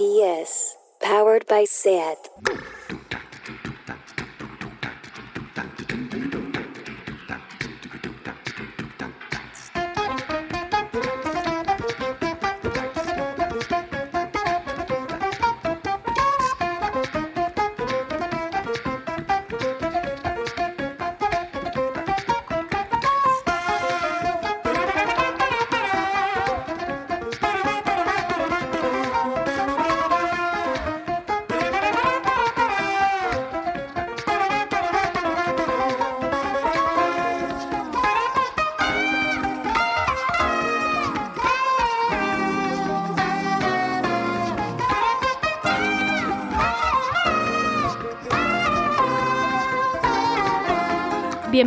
RPS, powered by SAT.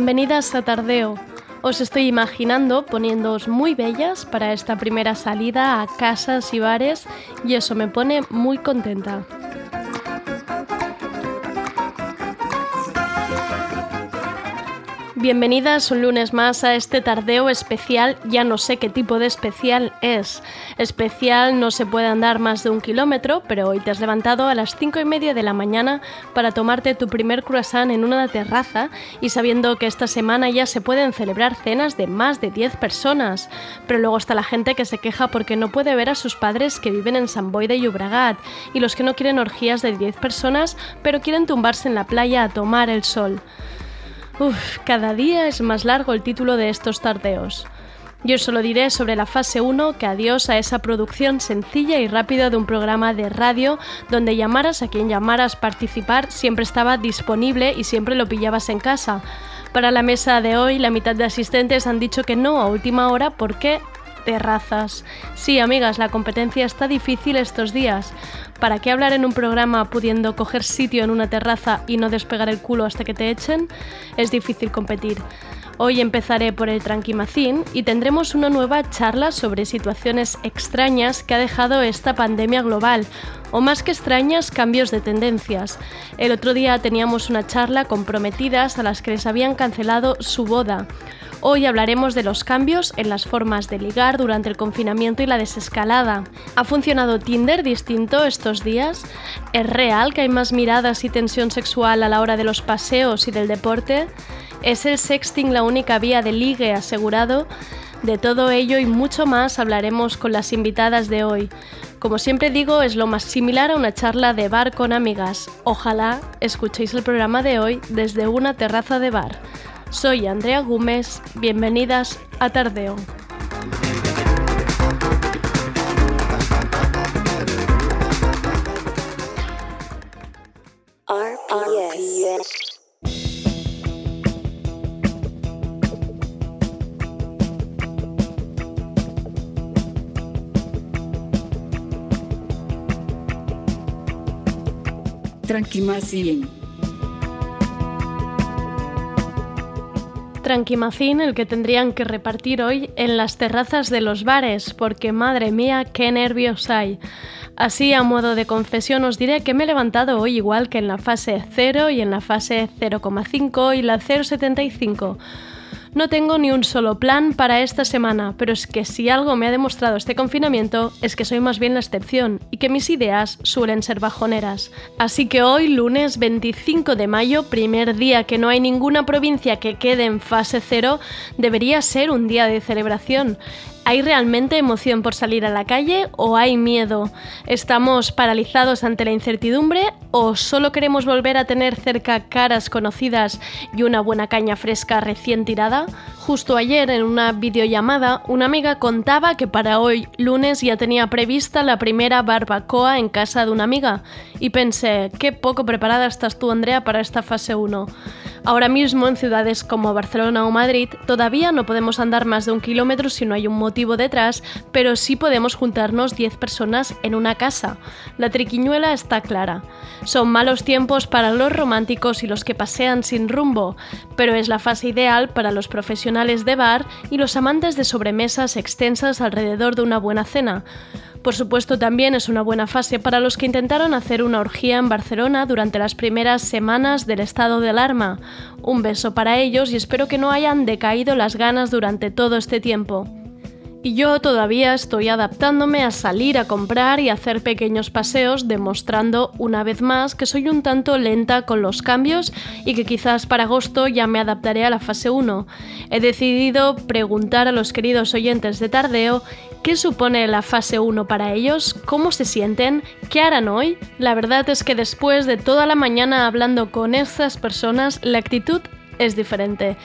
Bienvenidas a Tardeo. Os estoy imaginando poniéndoos muy bellas para esta primera salida a casas y bares y eso me pone muy contenta. Bienvenidas un lunes más a este tardeo especial, ya no sé qué tipo de especial es. Especial no se puede andar más de un kilómetro, pero hoy te has levantado a las cinco y media de la mañana para tomarte tu primer croissant en una terraza y sabiendo que esta semana ya se pueden celebrar cenas de más de 10 personas. Pero luego está la gente que se queja porque no puede ver a sus padres que viven en San Boy de Llobregat y los que no quieren orgías de 10 personas pero quieren tumbarse en la playa a tomar el sol. Uf, cada día es más largo el título de estos tardeos. Yo solo diré sobre la fase 1 que adiós a esa producción sencilla y rápida de un programa de radio donde llamaras a quien llamaras participar siempre estaba disponible y siempre lo pillabas en casa. Para la mesa de hoy, la mitad de asistentes han dicho que no a última hora porque terrazas. Sí, amigas, la competencia está difícil estos días. ¿Para qué hablar en un programa pudiendo coger sitio en una terraza y no despegar el culo hasta que te echen? Es difícil competir. Hoy empezaré por el Tranquimacín y tendremos una nueva charla sobre situaciones extrañas que ha dejado esta pandemia global, o más que extrañas, cambios de tendencias. El otro día teníamos una charla con prometidas a las que les habían cancelado su boda. Hoy hablaremos de los cambios en las formas de ligar durante el confinamiento y la desescalada. ¿Ha funcionado Tinder distinto estos días? ¿Es real que hay más miradas y tensión sexual a la hora de los paseos y del deporte? ¿Es el sexting la única vía de ligue asegurado? De todo ello y mucho más hablaremos con las invitadas de hoy. Como siempre digo, es lo más similar a una charla de bar con amigas. Ojalá escuchéis el programa de hoy desde una terraza de bar. Soy Andrea Gómez, bienvenidas a Tardeo. RPS. Tranquimacín. El que tendrían que repartir hoy en las terrazas de los bares, porque madre mía, qué nervios hay. Así, a modo de confesión, os diré que me he levantado hoy igual que en la fase 0 y en la fase 0,5 y la 0,75 no tengo ni un solo plan para esta semana, pero es que si algo me ha demostrado este confinamiento es que soy más bien la excepción y que mis ideas suelen ser bajoneras. Así que hoy, lunes 25 de mayo, primer día que no hay ninguna provincia que quede en fase cero, debería ser un día de celebración. ¿Hay realmente emoción por salir a la calle o hay miedo? ¿Estamos paralizados ante la incertidumbre o solo queremos volver a tener cerca caras conocidas y una buena caña fresca recién tirada? Justo ayer en una videollamada una amiga contaba que para hoy lunes ya tenía prevista la primera barbacoa en casa de una amiga y pensé, qué poco preparada estás tú Andrea para esta fase 1. Ahora mismo en ciudades como Barcelona o Madrid todavía no podemos andar más de un kilómetro si no hay un motivo detrás, pero sí podemos juntarnos 10 personas en una casa. La triquiñuela está clara. Son malos tiempos para los románticos y los que pasean sin rumbo, pero es la fase ideal para los profesionales de bar y los amantes de sobremesas extensas alrededor de una buena cena. Por supuesto, también es una buena fase para los que intentaron hacer una orgía en Barcelona durante las primeras semanas del estado de alarma. Un beso para ellos y espero que no hayan decaído las ganas durante todo este tiempo. Y yo todavía estoy adaptándome a salir a comprar y hacer pequeños paseos, demostrando una vez más que soy un tanto lenta con los cambios y que quizás para agosto ya me adaptaré a la fase 1. He decidido preguntar a los queridos oyentes de Tardeo qué supone la fase 1 para ellos, cómo se sienten, qué harán hoy. La verdad es que después de toda la mañana hablando con estas personas, la actitud es diferente.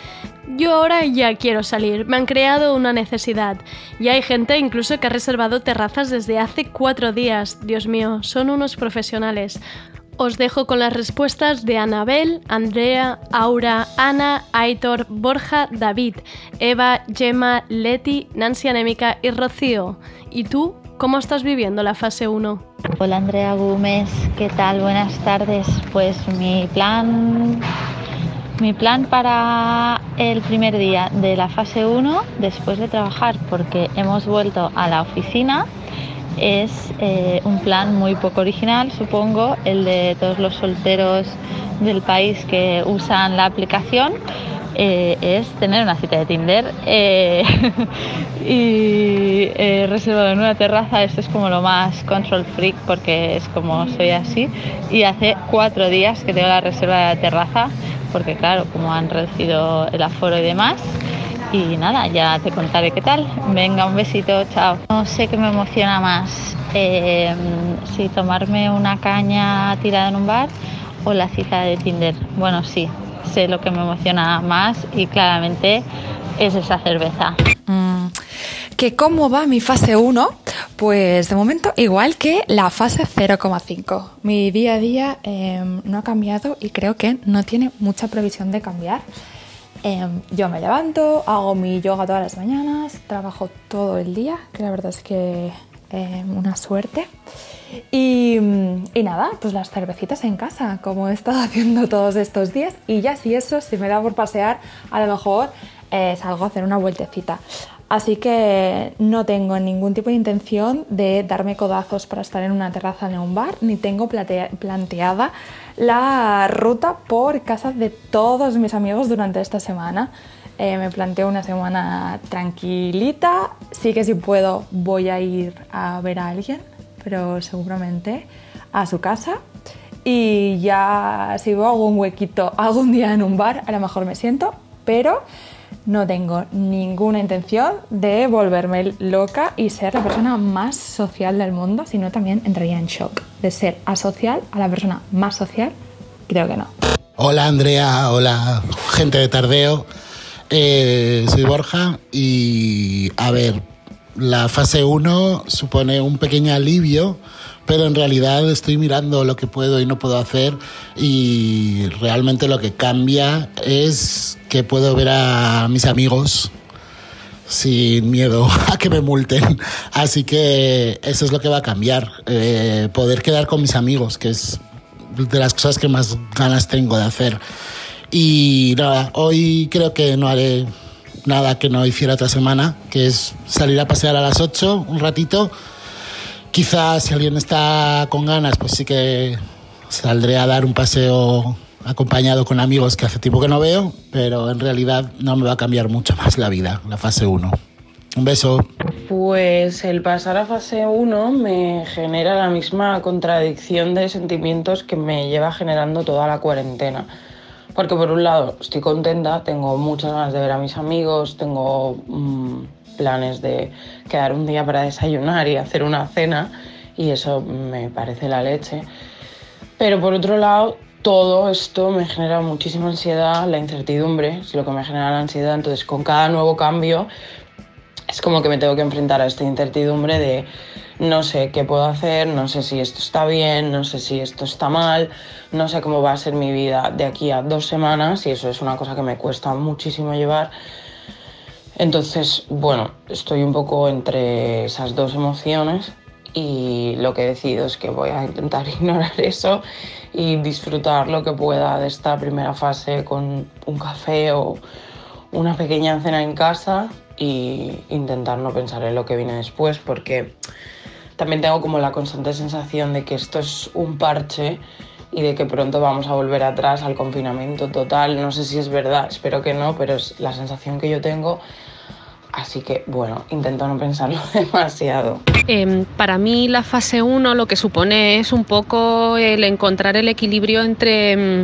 Yo ahora ya quiero salir, me han creado una necesidad. Y hay gente incluso que ha reservado terrazas desde hace cuatro días. Dios mío, son unos profesionales. Os dejo con las respuestas de Anabel, Andrea, Aura, Ana, Aitor, Borja, David, Eva, Gemma, Leti, Nancy Anémica y Rocío. ¿Y tú? ¿Cómo estás viviendo la fase 1? Hola Andrea Gómez, ¿qué tal? Buenas tardes. Pues mi plan mi plan para el primer día de la fase 1, después de trabajar, porque hemos vuelto a la oficina, es eh, un plan muy poco original, supongo, el de todos los solteros del país que usan la aplicación. Eh, es tener una cita de Tinder eh, y he reservado en una terraza, esto es como lo más control freak porque es como soy así y hace cuatro días que tengo la reserva de la terraza porque claro, como han reducido el aforo y demás. Y nada, ya te contaré qué tal. Venga, un besito, chao. No sé qué me emociona más, eh, si tomarme una caña tirada en un bar o la cita de Tinder. Bueno, sí, sé lo que me emociona más y claramente es esa cerveza. Mm, ¿Que ¿Cómo va mi fase 1? Pues de momento igual que la fase 0,5. Mi día a día em, no ha cambiado y creo que no tiene mucha previsión de cambiar. Em, yo me levanto, hago mi yoga todas las mañanas, trabajo todo el día, que la verdad es que em, una suerte. Y, y, nada, pues las cervecitas en casa, como he estado haciendo todos estos días. Y ya si eso, si me da por pasear, a lo mejor eh, salgo a hacer una vueltecita. Así que no tengo ningún tipo de intención de darme codazos para estar en una terraza de un bar, ni tengo planteada la ruta por casa de todos mis amigos durante esta semana. Eh, me planteo una semana tranquilita, sí que si puedo voy a ir a ver a alguien, pero seguramente a su casa. Y ya si veo algún huequito algún día en un bar, a lo mejor me siento, pero no tengo ninguna intención de volverme loca y ser la persona más social del mundo, sino también entraría en shock de ser asocial a la persona más social. Creo que no. Hola Andrea, hola gente de Tardeo. Eh, soy Borja y a ver, la fase 1 supone un pequeño alivio pero en realidad estoy mirando lo que puedo y no puedo hacer y realmente lo que cambia es que puedo ver a mis amigos sin miedo a que me multen. Así que eso es lo que va a cambiar, eh, poder quedar con mis amigos, que es de las cosas que más ganas tengo de hacer. Y nada, hoy creo que no haré nada que no hiciera otra semana, que es salir a pasear a las 8 un ratito Quizás si alguien está con ganas, pues sí que saldré a dar un paseo acompañado con amigos que hace tiempo que no veo, pero en realidad no me va a cambiar mucho más la vida, la fase 1. Un beso. Pues el pasar a fase 1 me genera la misma contradicción de sentimientos que me lleva generando toda la cuarentena. Porque por un lado estoy contenta, tengo muchas ganas de ver a mis amigos, tengo mmm, planes de quedar un día para desayunar y hacer una cena y eso me parece la leche. Pero por otro lado, todo esto me genera muchísima ansiedad, la incertidumbre es lo que me genera la ansiedad, entonces con cada nuevo cambio es como que me tengo que enfrentar a esta incertidumbre de no sé qué puedo hacer, no sé si esto está bien, no sé si esto está mal, no sé cómo va a ser mi vida de aquí a dos semanas y eso es una cosa que me cuesta muchísimo llevar. Entonces, bueno, estoy un poco entre esas dos emociones y lo que he decidido es que voy a intentar ignorar eso y disfrutar lo que pueda de esta primera fase con un café o una pequeña cena en casa y intentar no pensar en lo que viene después porque también tengo como la constante sensación de que esto es un parche y de que pronto vamos a volver atrás al confinamiento total. No sé si es verdad, espero que no, pero es la sensación que yo tengo Así que bueno, intento no pensarlo demasiado. Eh, para mí la fase 1 lo que supone es un poco el encontrar el equilibrio entre... Mm,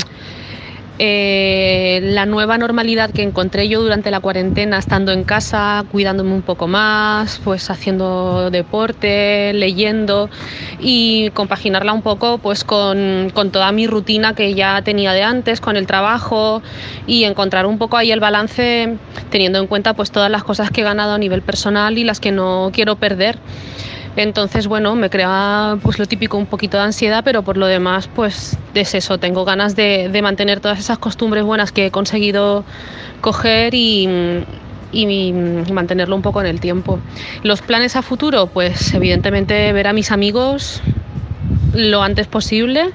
eh, la nueva normalidad que encontré yo durante la cuarentena, estando en casa, cuidándome un poco más, pues haciendo deporte, leyendo y compaginarla un poco pues con, con toda mi rutina que ya tenía de antes, con el trabajo y encontrar un poco ahí el balance teniendo en cuenta pues todas las cosas que he ganado a nivel personal y las que no quiero perder. Entonces, bueno, me crea pues lo típico, un poquito de ansiedad, pero por lo demás, pues es eso, tengo ganas de, de mantener todas esas costumbres buenas que he conseguido coger y, mantenerlo un poco en el tiempo. Los planes a futuro, pues evidentemente ver a mis amigos lo antes posible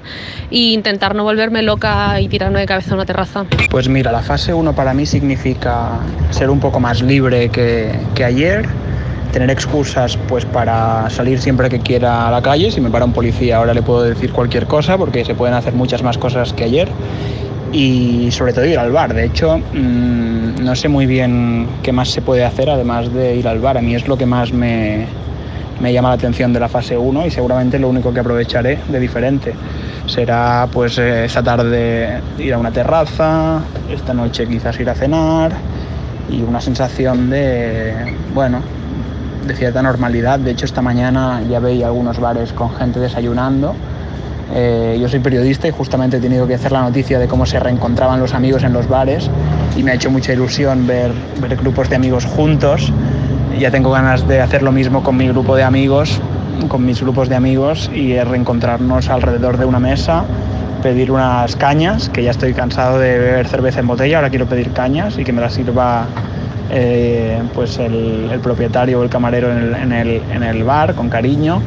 e intentar no volverme loca y tirarme de cabeza a una terraza. Pues mira, la fase 1 para mí significa ser un poco más libre que, que ayer tener excusas pues para salir siempre que quiera a la calle. Si me para un policía ahora le puedo decir cualquier cosa porque se pueden hacer muchas más cosas que ayer. Y sobre todo ir al bar. De hecho, mmm, no sé muy bien qué más se puede hacer además de ir al bar. A mí es lo que más me, me llama la atención de la fase 1 y seguramente lo único que aprovecharé de diferente. Será pues esa tarde ir a una terraza, esta noche quizás ir a cenar y una sensación de, bueno, de cierta normalidad. De hecho, esta mañana ya veía algunos bares con gente desayunando. Eh, yo soy periodista y justamente he tenido que hacer la noticia de cómo se reencontraban los amigos en los bares y me ha hecho mucha ilusión ver, ver grupos de amigos juntos. Ya tengo ganas de hacer lo mismo con mi grupo de amigos, con mis grupos de amigos y reencontrarnos alrededor de una mesa, pedir unas cañas, que ya estoy cansado de beber cerveza en botella, ahora quiero pedir cañas y que me las sirva eh, pues el, propietario o el camarero en el, en, el, en el, bar con cariño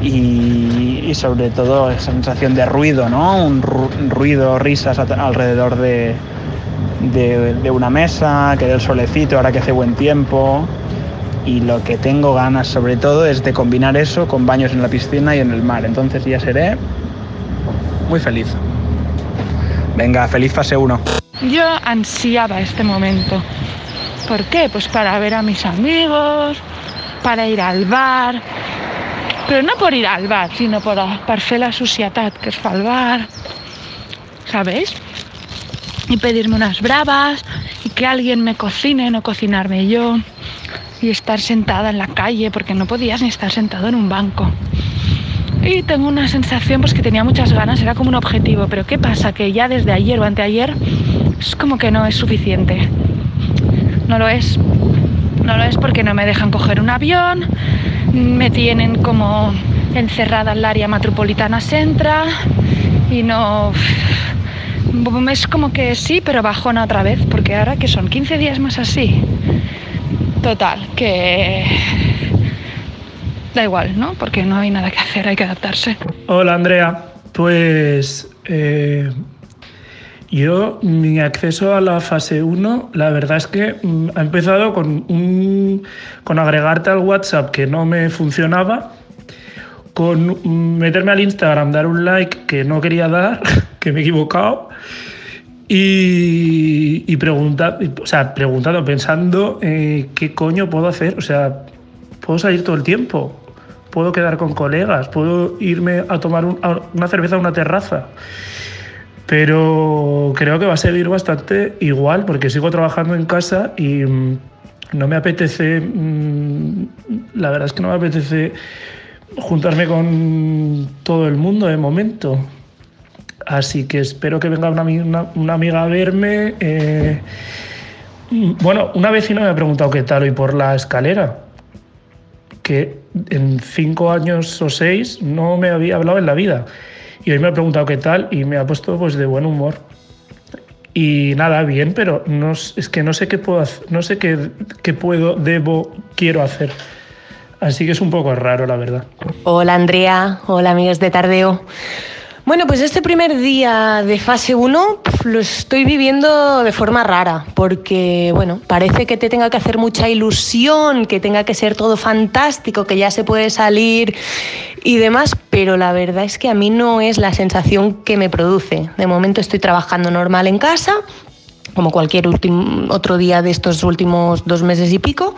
y, y, sobre todo esa sensación de ruido, ¿no? Un ruido, risas alrededor de, de, de una mesa, que del solecito ahora que hace buen tiempo y lo que tengo ganas sobre todo es de combinar eso con baños en la piscina y en el mar. Entonces ya seré muy feliz. Venga, feliz fase 1. Yo ansiaba este momento. ¿Por qué? Pues para ver a mis amigos, para ir al bar, però no por ir al bar, sinó per, per la societat que es fa al bar, ¿sabéis? Y pedirme unas bravas y que alguien me cocine, no cocinarme yo y estar sentada en la calle porque no podías ni estar sentado en un banco. Y tengo una sensación pues que tenía muchas ganas, era como un objetivo, pero ¿qué pasa? Que ya desde ayer o anteayer es como que no es suficiente. No lo es. No lo es porque no me dejan coger un avión, me tienen como encerrada en el área metropolitana Centra y no... Es como que sí, pero bajona otra vez, porque ahora que son 15 días más así. Total, que da igual, ¿no? Porque no hay nada que hacer, hay que adaptarse. Hola Andrea, pues eh, yo mi acceso a la fase 1, la verdad es que mm, ha empezado con, un, con agregarte al WhatsApp que no me funcionaba, con mm, meterme al Instagram, dar un like que no quería dar, que me he equivocado, y, y o sea, preguntando, pensando eh, qué coño puedo hacer, o sea, puedo salir todo el tiempo, puedo quedar con colegas, puedo irme a tomar una cerveza a una terraza. Pero creo que va a seguir bastante igual porque sigo trabajando en casa y mmm, no me apetece, mmm, la verdad es que no me apetece juntarme con todo el mundo de momento. Así que espero que venga una, una, amiga a verme. Eh, bueno, una vecina me ha preguntado qué tal hoy por la escalera, que en cinco años o seis no me había hablado en la vida. Y hoy me ha preguntado qué tal y me ha puesto pues de buen humor. Y nada, bien, pero no, es que no sé qué puedo no sé qué, qué puedo, debo, quiero hacer. Así que es un poco raro, la verdad. Hola Andrea, hola amigos de Tardeo. Bueno, pues este primer día de fase 1 lo estoy viviendo de forma rara, porque bueno, parece que te tenga que hacer mucha ilusión, que tenga que ser todo fantástico, que ya se puede salir y demás, pero la verdad es que a mí no es la sensación que me produce. De momento estoy trabajando normal en casa, como cualquier otro día de estos últimos dos meses y pico.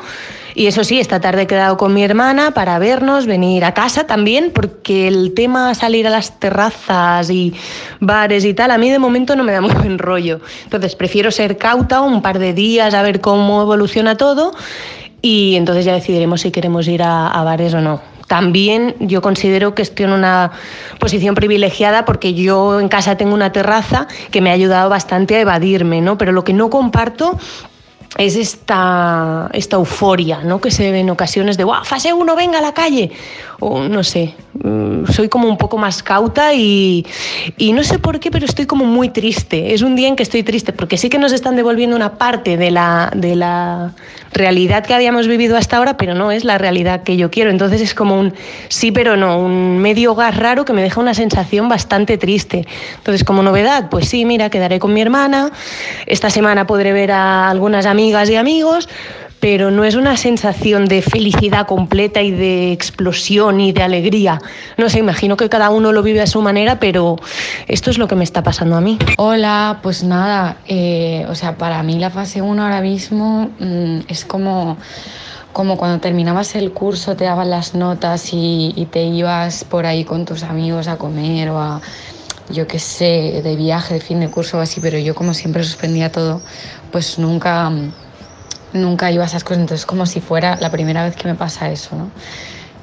Y eso sí, esta tarde he quedado con mi hermana para vernos, venir a casa también, porque el tema salir a las terrazas y bares y tal, a mí de momento no me da muy buen rollo. Entonces prefiero ser cauta un par de días a ver cómo evoluciona todo y entonces ya decidiremos si queremos ir a, a bares o no también yo considero que estoy en una posición privilegiada porque yo en casa tengo una terraza que me ha ayudado bastante a evadirme, ¿no? Pero lo que no comparto es esta, esta euforia ¿no? que se ve en ocasiones de ¡Wow, fase 1, venga a la calle! O no sé, mm, soy como un poco más cauta y, y, no sé por qué, pero estoy como muy triste. Es un día en que estoy triste porque sí que nos están devolviendo una parte de la, de la realidad que habíamos vivido hasta ahora, pero no es la realidad que yo quiero. Entonces es como un sí, pero no, un medio gas raro que me deja una sensación bastante triste. Entonces, como novedad, pues sí, mira, quedaré con mi hermana. Esta semana podré ver a algunas amigas y amigos, pero no es una sensación de felicidad completa y de explosión y de alegría. No sé, imagino que cada uno lo vive a su manera, pero esto es lo que me está pasando a mí. Hola, pues nada, eh, o sea, para mí la fase 1 ahora mismo mmm, es como como cuando terminabas el curso te daban las notas y, y, te ibas por ahí con tus amigos a comer o a, yo qué sé, de viaje, de fin de curso o así, pero yo como siempre suspendía todo, pues nunca, nunca iba a esas cosas, entonces como si fuera la primera vez que me pasa eso, ¿no?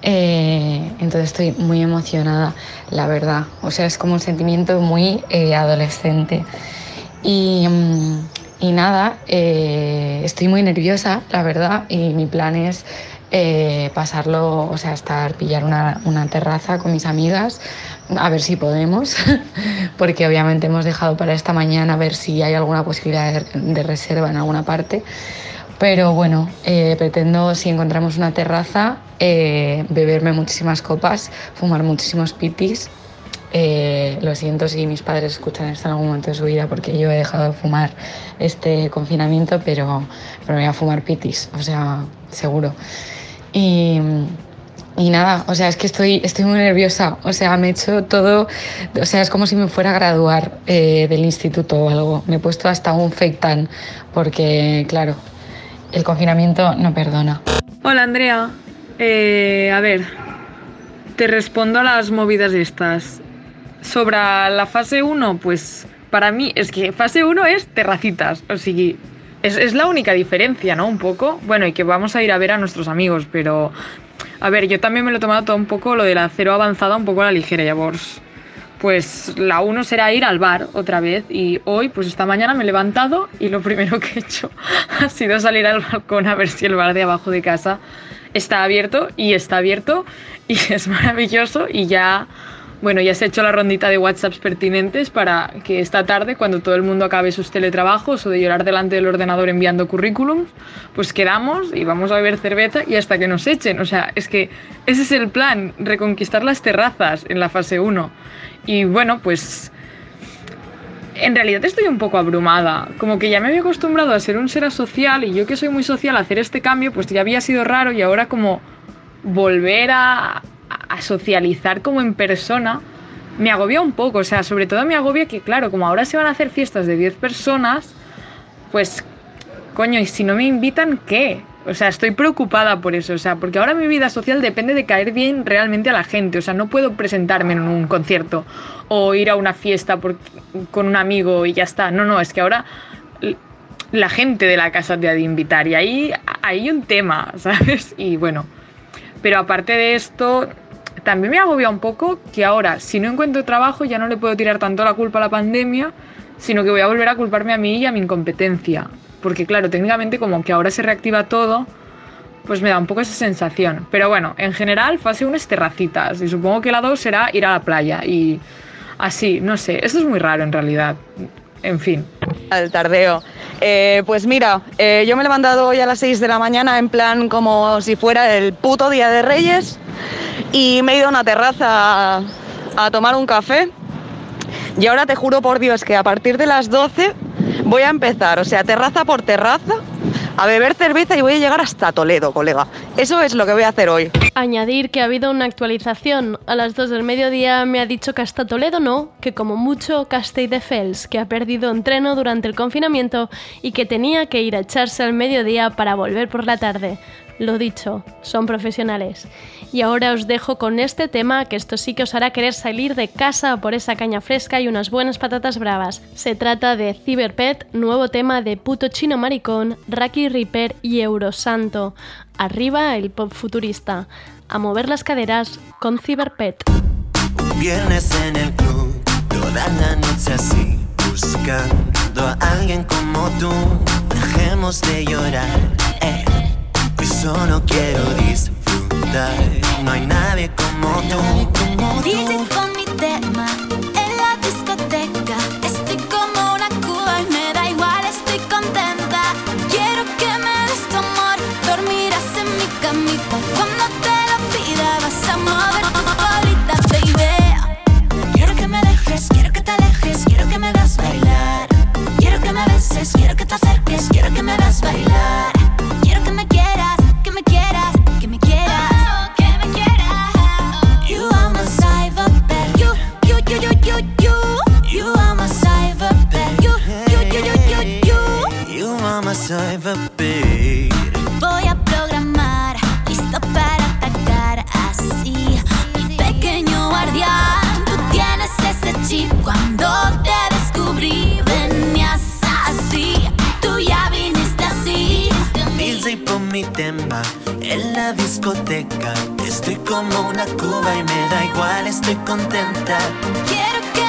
Eh, entonces estoy muy emocionada, la verdad, o sea, es como un sentimiento muy eh, adolescente. Y, y nada, eh, estoy muy nerviosa, la verdad, y mi plan es eh, pasarlo, o sea, estar, pillar una, una, terraza con mis amigas, a ver si podemos, porque obviamente hemos dejado para esta mañana a ver si hay alguna posibilidad de, de reserva en alguna parte. Pero bueno, eh, pretendo, si encontramos una terraza, eh, beberme muchísimas copas, fumar muchísimos pitis. Eh, lo siento si mis padres escuchan esto en algún momento de su vida porque yo he dejado de fumar este confinamiento, pero, pero voy a fumar pitis, o sea, seguro. Y, y nada, o sea, es que estoy, estoy muy nerviosa. O sea, me he hecho todo, o sea, es como si me fuera a graduar eh, del instituto o algo. Me he puesto hasta un fake tan, porque, claro, el confinamiento no perdona. Hola, Andrea. Eh, a ver, te respondo a las movidas estas. Sobre la fase 1, pues para mí es que fase 1 es terracitas. O sea, es, es, la única diferencia, ¿no? Un poco. Bueno, y que vamos a ir a ver a nuestros amigos, pero. A ver, yo también me lo he tomado todo un poco lo de la cero avanzada, un poco a la ligera, ya vos. Pues la uno será ir al bar otra vez. Y hoy, pues esta mañana me he levantado y lo primero que he hecho ha sido salir al balcón a ver si el bar de abajo de casa está abierto. Y está abierto y es maravilloso. Y ya bueno, ya se ha hecho la rondita de WhatsApps pertinentes para que esta tarde, cuando todo el mundo acabe sus teletrabajos o de llorar delante del ordenador enviando currículums, pues quedamos y vamos a beber cerveza y hasta que nos echen. O sea, es que ese es el plan, reconquistar las terrazas en la fase 1. Y bueno, pues en realidad estoy un poco abrumada. Como que ya me había acostumbrado a ser un ser asocial y yo que soy muy social, hacer este cambio, pues ya había sido raro y ahora como volver a, a socializar como en persona, me agobia un poco. O sea, sobre todo me agobia que, claro, como ahora se van a hacer fiestas de 10 personas, pues, coño, y si no me invitan, ¿qué? O sea, estoy preocupada por eso. O sea, porque ahora mi vida social depende de caer bien realmente a la gente. O sea, no puedo presentarme en un concierto o ir a una fiesta con un amigo y ya está. No, no, es que ahora la gente de la casa te ha de invitar y ahí hay un tema, ¿sabes? Y bueno, pero aparte de esto, también me agobia un poco que ahora, si no encuentro trabajo, ya no le puedo tirar tanto la culpa a la pandemia, sino que voy a volver a culparme a mí y a mi incompetencia. Porque claro, técnicamente como que ahora se reactiva todo, pues me da un poco esa sensación. Pero bueno, en general, fase 1 es terracitas y supongo que la 2 será ir a la playa y así, no sé, esto es muy raro en realidad. En fin. Al tardeo. Eh, pues mira, eh, yo me he levantado hoy a las 6 de la mañana en plan como si fuera el puto Día de Reyes y me he ido a una terraza a, a tomar un café y ahora te juro por Dios que a partir de las 12 voy a empezar, o sea, terraza por terraza, a beber cerveza y voy a llegar hasta Toledo, colega. Eso es lo que voy a hacer hoy. Añadir que ha habido una actualización. A las 2 del mediodía me ha dicho que hasta Toledo no, que como mucho Castelldefels, que ha perdido entreno durante el confinamiento y que tenía que ir a echarse al mediodía para volver por la tarde. Lo dicho, son profesionales. Y ahora os dejo con este tema que esto sí que os hará querer salir de casa por esa caña fresca y unas buenas patatas bravas. Se trata de Cyberpet, nuevo tema de Puto Chino Maricón, Raki Reaper y Eurosanto. Arriba el pop futurista. A mover las caderas con Cyberpet. Viernes en el club, toda la noche así, buscando a alguien como tú. Dejemos de llorar, eh. Hoy solo quiero disfrutar. No hay nadie como tú. DJ con mi tema beses, quiero que te acerques, quiero que me hagas bailar. Quiero que me quieras, que me quieras, que me quieras, que me quieras. You are my cyberbet. You, you, you, you, you, you. You are my cyberbet. You, you, you, you, you, you. You mama cyberbait. Estoy como una cuba y me da igual, estoy contenta. Quiero que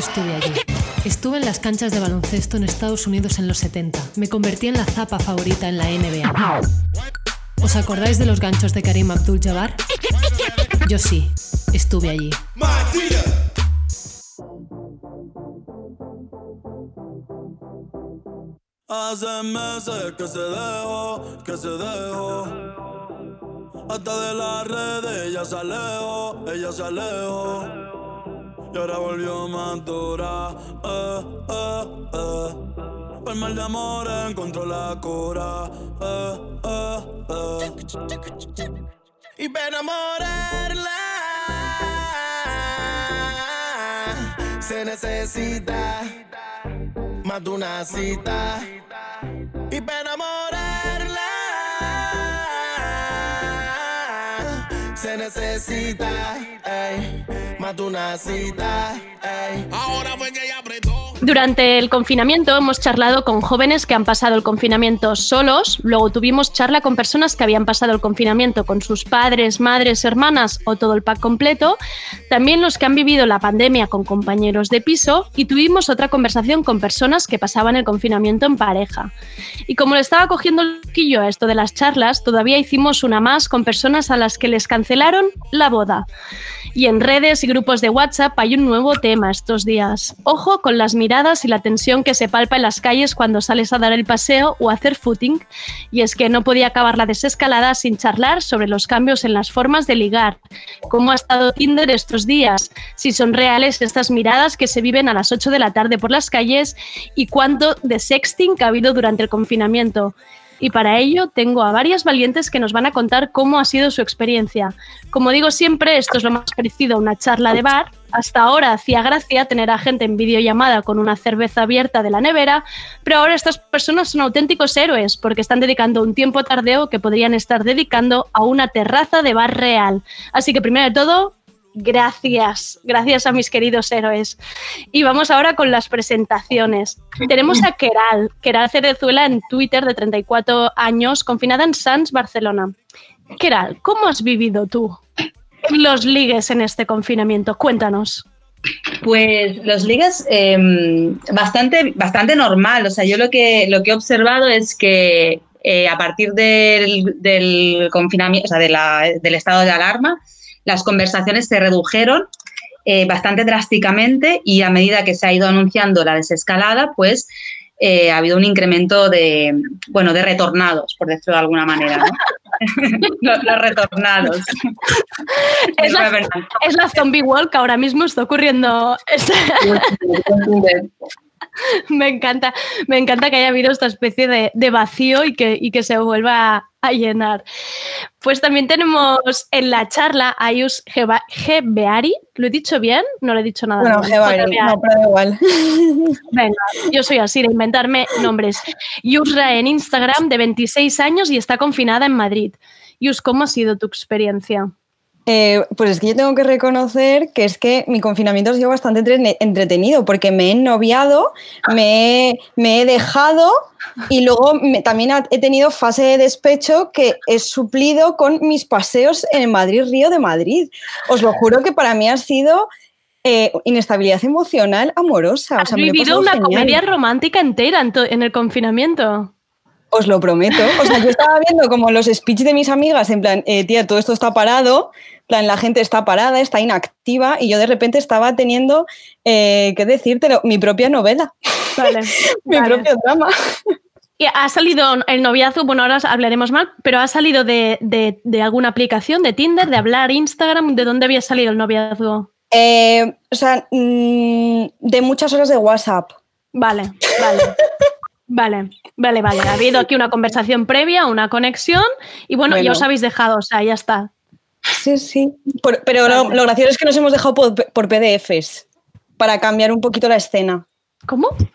estuve allí. Estuve en las canchas de baloncesto en Estados Unidos en los 70. Me convertí en la zapa favorita en la NBA. ¿Os acordáis de los ganchos de Karim Abdul-Jabbar? Yo sí, estuve allí. Hace meses que se dejó, que se dejó. Hasta de las redes ella se alejó, ella se alejó. Y ahora volvió más dura, eh, eh, eh. Por mal de amor encontró la cura, eh, eh, eh. Y para enamorarla se necesita más de una cita. Y para enamorarla se necesita ey, más de una cita. ey. Ahora fue que apretó. Durante el confinamiento hemos charlado con jóvenes que han pasado el confinamiento solos, luego tuvimos charla con personas que habían pasado el confinamiento con sus padres, madres, hermanas o todo el pack completo, también los que han vivido la pandemia con compañeros de piso y tuvimos otra conversación con personas que pasaban el confinamiento en pareja. Y como le estaba cogiendo el quillo a esto de las charlas, todavía hicimos una más con personas a las que les cancelaron la boda. Y en redes y grupos de WhatsApp hay un nuevo tema estos días. Ojo con las miradas miradas y la tensión que se palpa en las calles cuando sales a dar el paseo o hacer footing. Y es que no podía acabar la desescalada sin charlar sobre los cambios en las formas de ligar. ¿Cómo ha estado Tinder estos días? Si son reales estas miradas que se viven a las 8 de la tarde por las calles y cuánto de sexting ha habido durante el confinamiento y para ello tengo a varias valientes que nos van a contar cómo ha sido su experiencia. Como digo siempre, esto es lo más parecido a una charla de bar. Hasta ahora hacía gracia tener a gente en videollamada con una cerveza abierta de la nevera, pero ahora estas personas son auténticos héroes porque están dedicando un tiempo tardeo que podrían estar dedicando a una terraza de bar real. Así que primero de todo, Gracias, gracias a mis queridos héroes. Y vamos ahora con las presentaciones. Tenemos a Keral, Keral Cerezuela en Twitter de 34 años, confinada en Sans, Barcelona. Keral, ¿cómo has vivido tú los ligues en este confinamiento? Cuéntanos. Pues los ligues eh, bastante, bastante normal. O sea, yo lo que, lo que he observado es que eh, a partir del, confinamiento, o sea, del estado de alarma, las conversaciones se redujeron eh, bastante drásticamente y a medida que se ha ido anunciando la desescalada, pues eh, ha habido un incremento de, bueno, de retornados, por decirlo de alguna manera, ¿no? los, los retornados. Es la, es la zombie que ahora mismo está ocurriendo. me encanta, me encanta que haya habido esta especie de, de vacío y que, y que se vuelva a llenar. Pues también tenemos en la charla a Ayus Beari. ¿Lo he dicho bien? No le he dicho nada. Bueno, Beari, no, pero da igual. Venga, yo soy así de inventarme nombres. Yusra en Instagram de 26 años y está confinada en Madrid. Yus, ¿cómo ha sido tu experiencia? Eh, pues es que yo tengo que reconocer que es que mi confinamiento ha sido bastante entre entretenido porque me he noviado, me, me he dejado y luego me, también he tenido fase de despecho que he suplido con mis paseos en el Madrid Río de Madrid. Os lo juro que para mí ha sido eh, inestabilidad emocional amorosa. Has vivido una genial. comedia romántica entera en, en el confinamiento. Os lo prometo. O sea, yo estaba viendo como los speech de mis amigas, en plan, eh, tía, todo esto está parado, plan, la gente está parada, está inactiva, y yo de repente estaba teniendo, eh, ¿qué decírtelo? Mi propia novela. Vale, mi vale. propio drama. Y ha salido el noviazgo, bueno, ahora hablaremos mal, pero ha salido de, de, de alguna aplicación, de Tinder, de hablar, Instagram, ¿de dónde había salido el noviazgo? Eh, o sea, mmm, de muchas horas de WhatsApp. Vale, vale. Vale, vale, vale. Ha habido aquí una conversación previa, una conexión y bueno, bueno. ya os habéis dejado, o sea, ya está. Sí, sí. Por, pero vale. lo, lo, gracioso es que nos hemos dejado por, por, PDFs para cambiar un poquito la escena. ¿Cómo?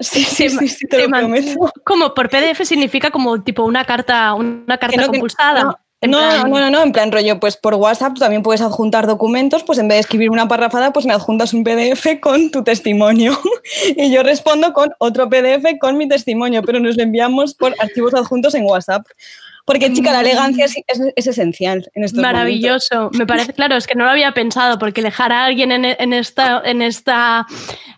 Sí, sí, sí, sí te, te lo prometo. Como por PDF significa como tipo una carta, una carta no, compulsada. No. No, plan... no, no, no, en plan rollo, pues por WhatsApp también puedes adjuntar documentos, pues en vez de escribir una parrafada, pues me adjuntas un PDF con tu testimonio y yo respondo con otro PDF con mi testimonio, pero nos lo enviamos por archivos adjuntos en WhatsApp. Porque, chica, la elegancia es, es, es esencial en estos Maravilloso. Momentos. Me parece, claro, es que no lo había pensado, porque dejar a alguien en, en, esta, en esta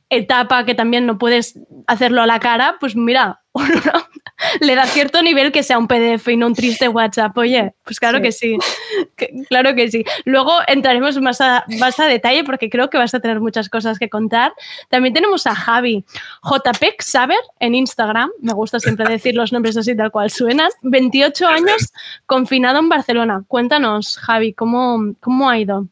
etapa que también no puedes hacerlo a la cara, pues mira, le da cierto nivel que sea un PDF y no un triste WhatsApp. Oye, pues claro sí. que sí, que, claro que sí. Luego entraremos más a, más a detalle porque creo que vas a tener muchas cosas que contar. También tenemos a Javi, JPEG Saber en Instagram, me gusta siempre decir los nombres así tal cual suenan, 28 años, confinado en Barcelona. Cuéntanos, Javi, ¿cómo, cómo ha ido?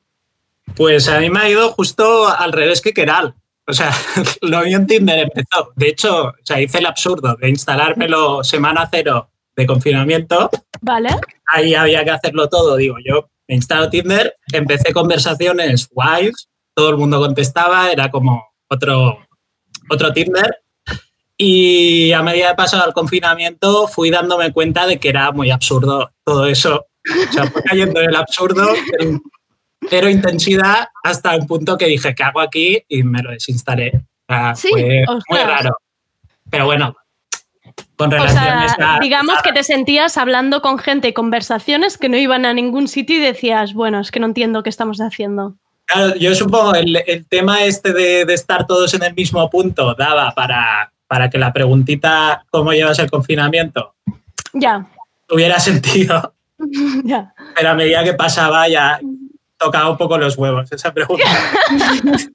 Pues a mí me ha ido justo al revés que Keral. O sea, lo vi en Tinder empezó. De hecho, o sea, hice el absurdo de instalármelo semana cero de confinamiento. Vale. Ahí había que hacerlo todo. Digo, yo me instalo Tinder, empecé conversaciones guays, todo el mundo contestaba, era como otro, otro Tinder. Y a medida de pasar el confinamiento fui dándome cuenta de que era muy absurdo todo eso. O sea, fue cayendo en el absurdo, cero intensidad hasta un punto que dije, ¿qué hago aquí? Y me lo desinstalé. O sea, sí, fue ostras. muy raro. Pero bueno, con o relaciones sea, a, digamos a, que te sentías hablando con gente y conversaciones que no iban a ningún sitio y decías, bueno, es que no entiendo qué estamos haciendo. Claro, yo supongo el, el tema este de, de, estar todos en el mismo punto daba para, para que la preguntita ¿cómo llevas el confinamiento? Ya. Tuviera sentido. ya. Pero a medida que pasaba ya tocaba un poco los huevos esa pregunta.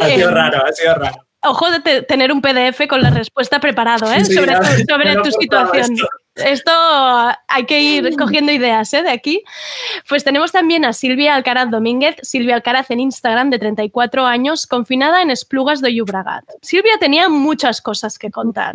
Ha sido raro, ha sido raro. Ojo de te- tener un PDF con la respuesta preparado ¿eh? Sí, sobre ya, tu, sobre situación. esto. Esto hay que ir cogiendo ideas ¿eh? de aquí. Pues tenemos también a Silvia Alcaraz Domínguez, Silvia Alcaraz en Instagram, de 34 años, confinada en Esplugas de Llobregat. Silvia tenía muchas cosas que contar.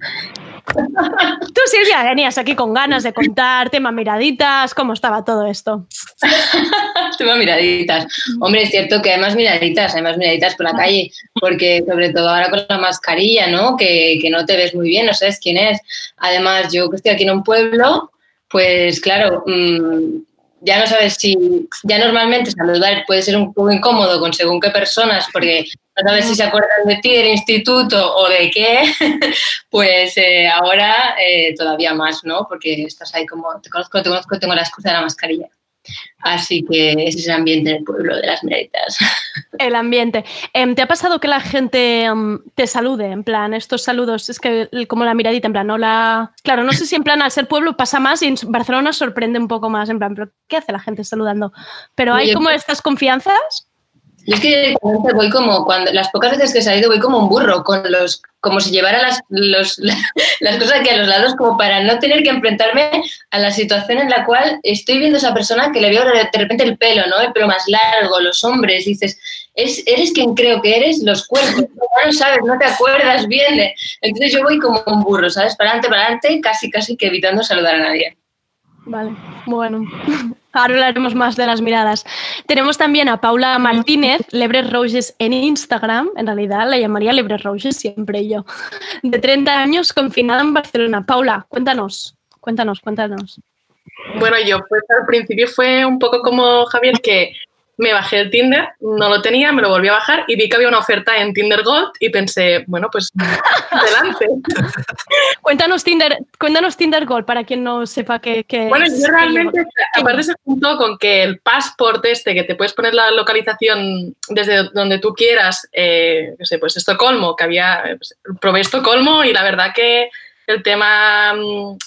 Tú, Silvia, venías aquí con ganas de contar, tema miraditas, ¿cómo estaba todo esto? Tengo miraditas. Hombre, es cierto que hay más miraditas, hay más miraditas por la calle, porque sobre todo ahora con la mascarilla, ¿no? Que, que no te ves muy bien, no sabes quién es. Además, yo que estoy aquí en un pueblo, pues claro, mm, ya no sabes si, ya normalmente saludar puede ser un poco incómodo con según qué personas, porque no sabes si se acuerdan de ti, del instituto o de qué, pues eh, ahora eh, todavía más, ¿no? Porque estás ahí como, te conozco, te conozco, tengo la excusa de la mascarilla. Así que ese es el ambiente del pueblo de las miraditas. El ambiente. Em, ¿Te ha pasado que la gente em, te salude? En plan, estos saludos, es que como la miradita, en plan, hola. Claro, no sé si en plan al ser pueblo pasa más y en Barcelona sorprende un poco más, en plan, ¿pero qué hace la gente saludando? Pero hay como estas confianzas. Yo es que directamente voy como, cuando las pocas veces que he salido, voy como un burro, con los, como si llevara las, los- las cosas aquí a los lados, como para no tener que enfrentarme a la situación en la cual estoy viendo a esa persona que le veo de repente el pelo, ¿no? El pelo más largo, los hombres, dices, es, eres quien creo que eres, los cuerpos, no sabes, no te acuerdas bien. de- Entonces yo voy como un burro, ¿sabes? Para adelante, para adelante, casi, casi que evitando saludar a nadie. Vale, bueno. Ahora hablaremos más de las miradas. Tenemos también a Paula Martínez, Lebres Roses en Instagram. En realidad la llamaría Lebres Roses siempre yo. De 30 años, confinada en Barcelona. Paula, cuéntanos, cuéntanos, cuéntanos. Bueno, yo pues al principio fue un poco como Javier que me bajé el Tinder, no lo tenía, me lo volví a bajar y vi que había una oferta en Tinder Gold y pensé, bueno, pues adelante. Cuéntanos Tinder, cuéntanos Tinder Gold para quien no sepa qué, qué Bueno, es. yo realmente, aparte se juntó con que el passport este, que te puedes poner la localización desde donde tú quieras, eh, no sé, pues Estocolmo, que había, pues, probé Estocolmo y la verdad que el tema mm,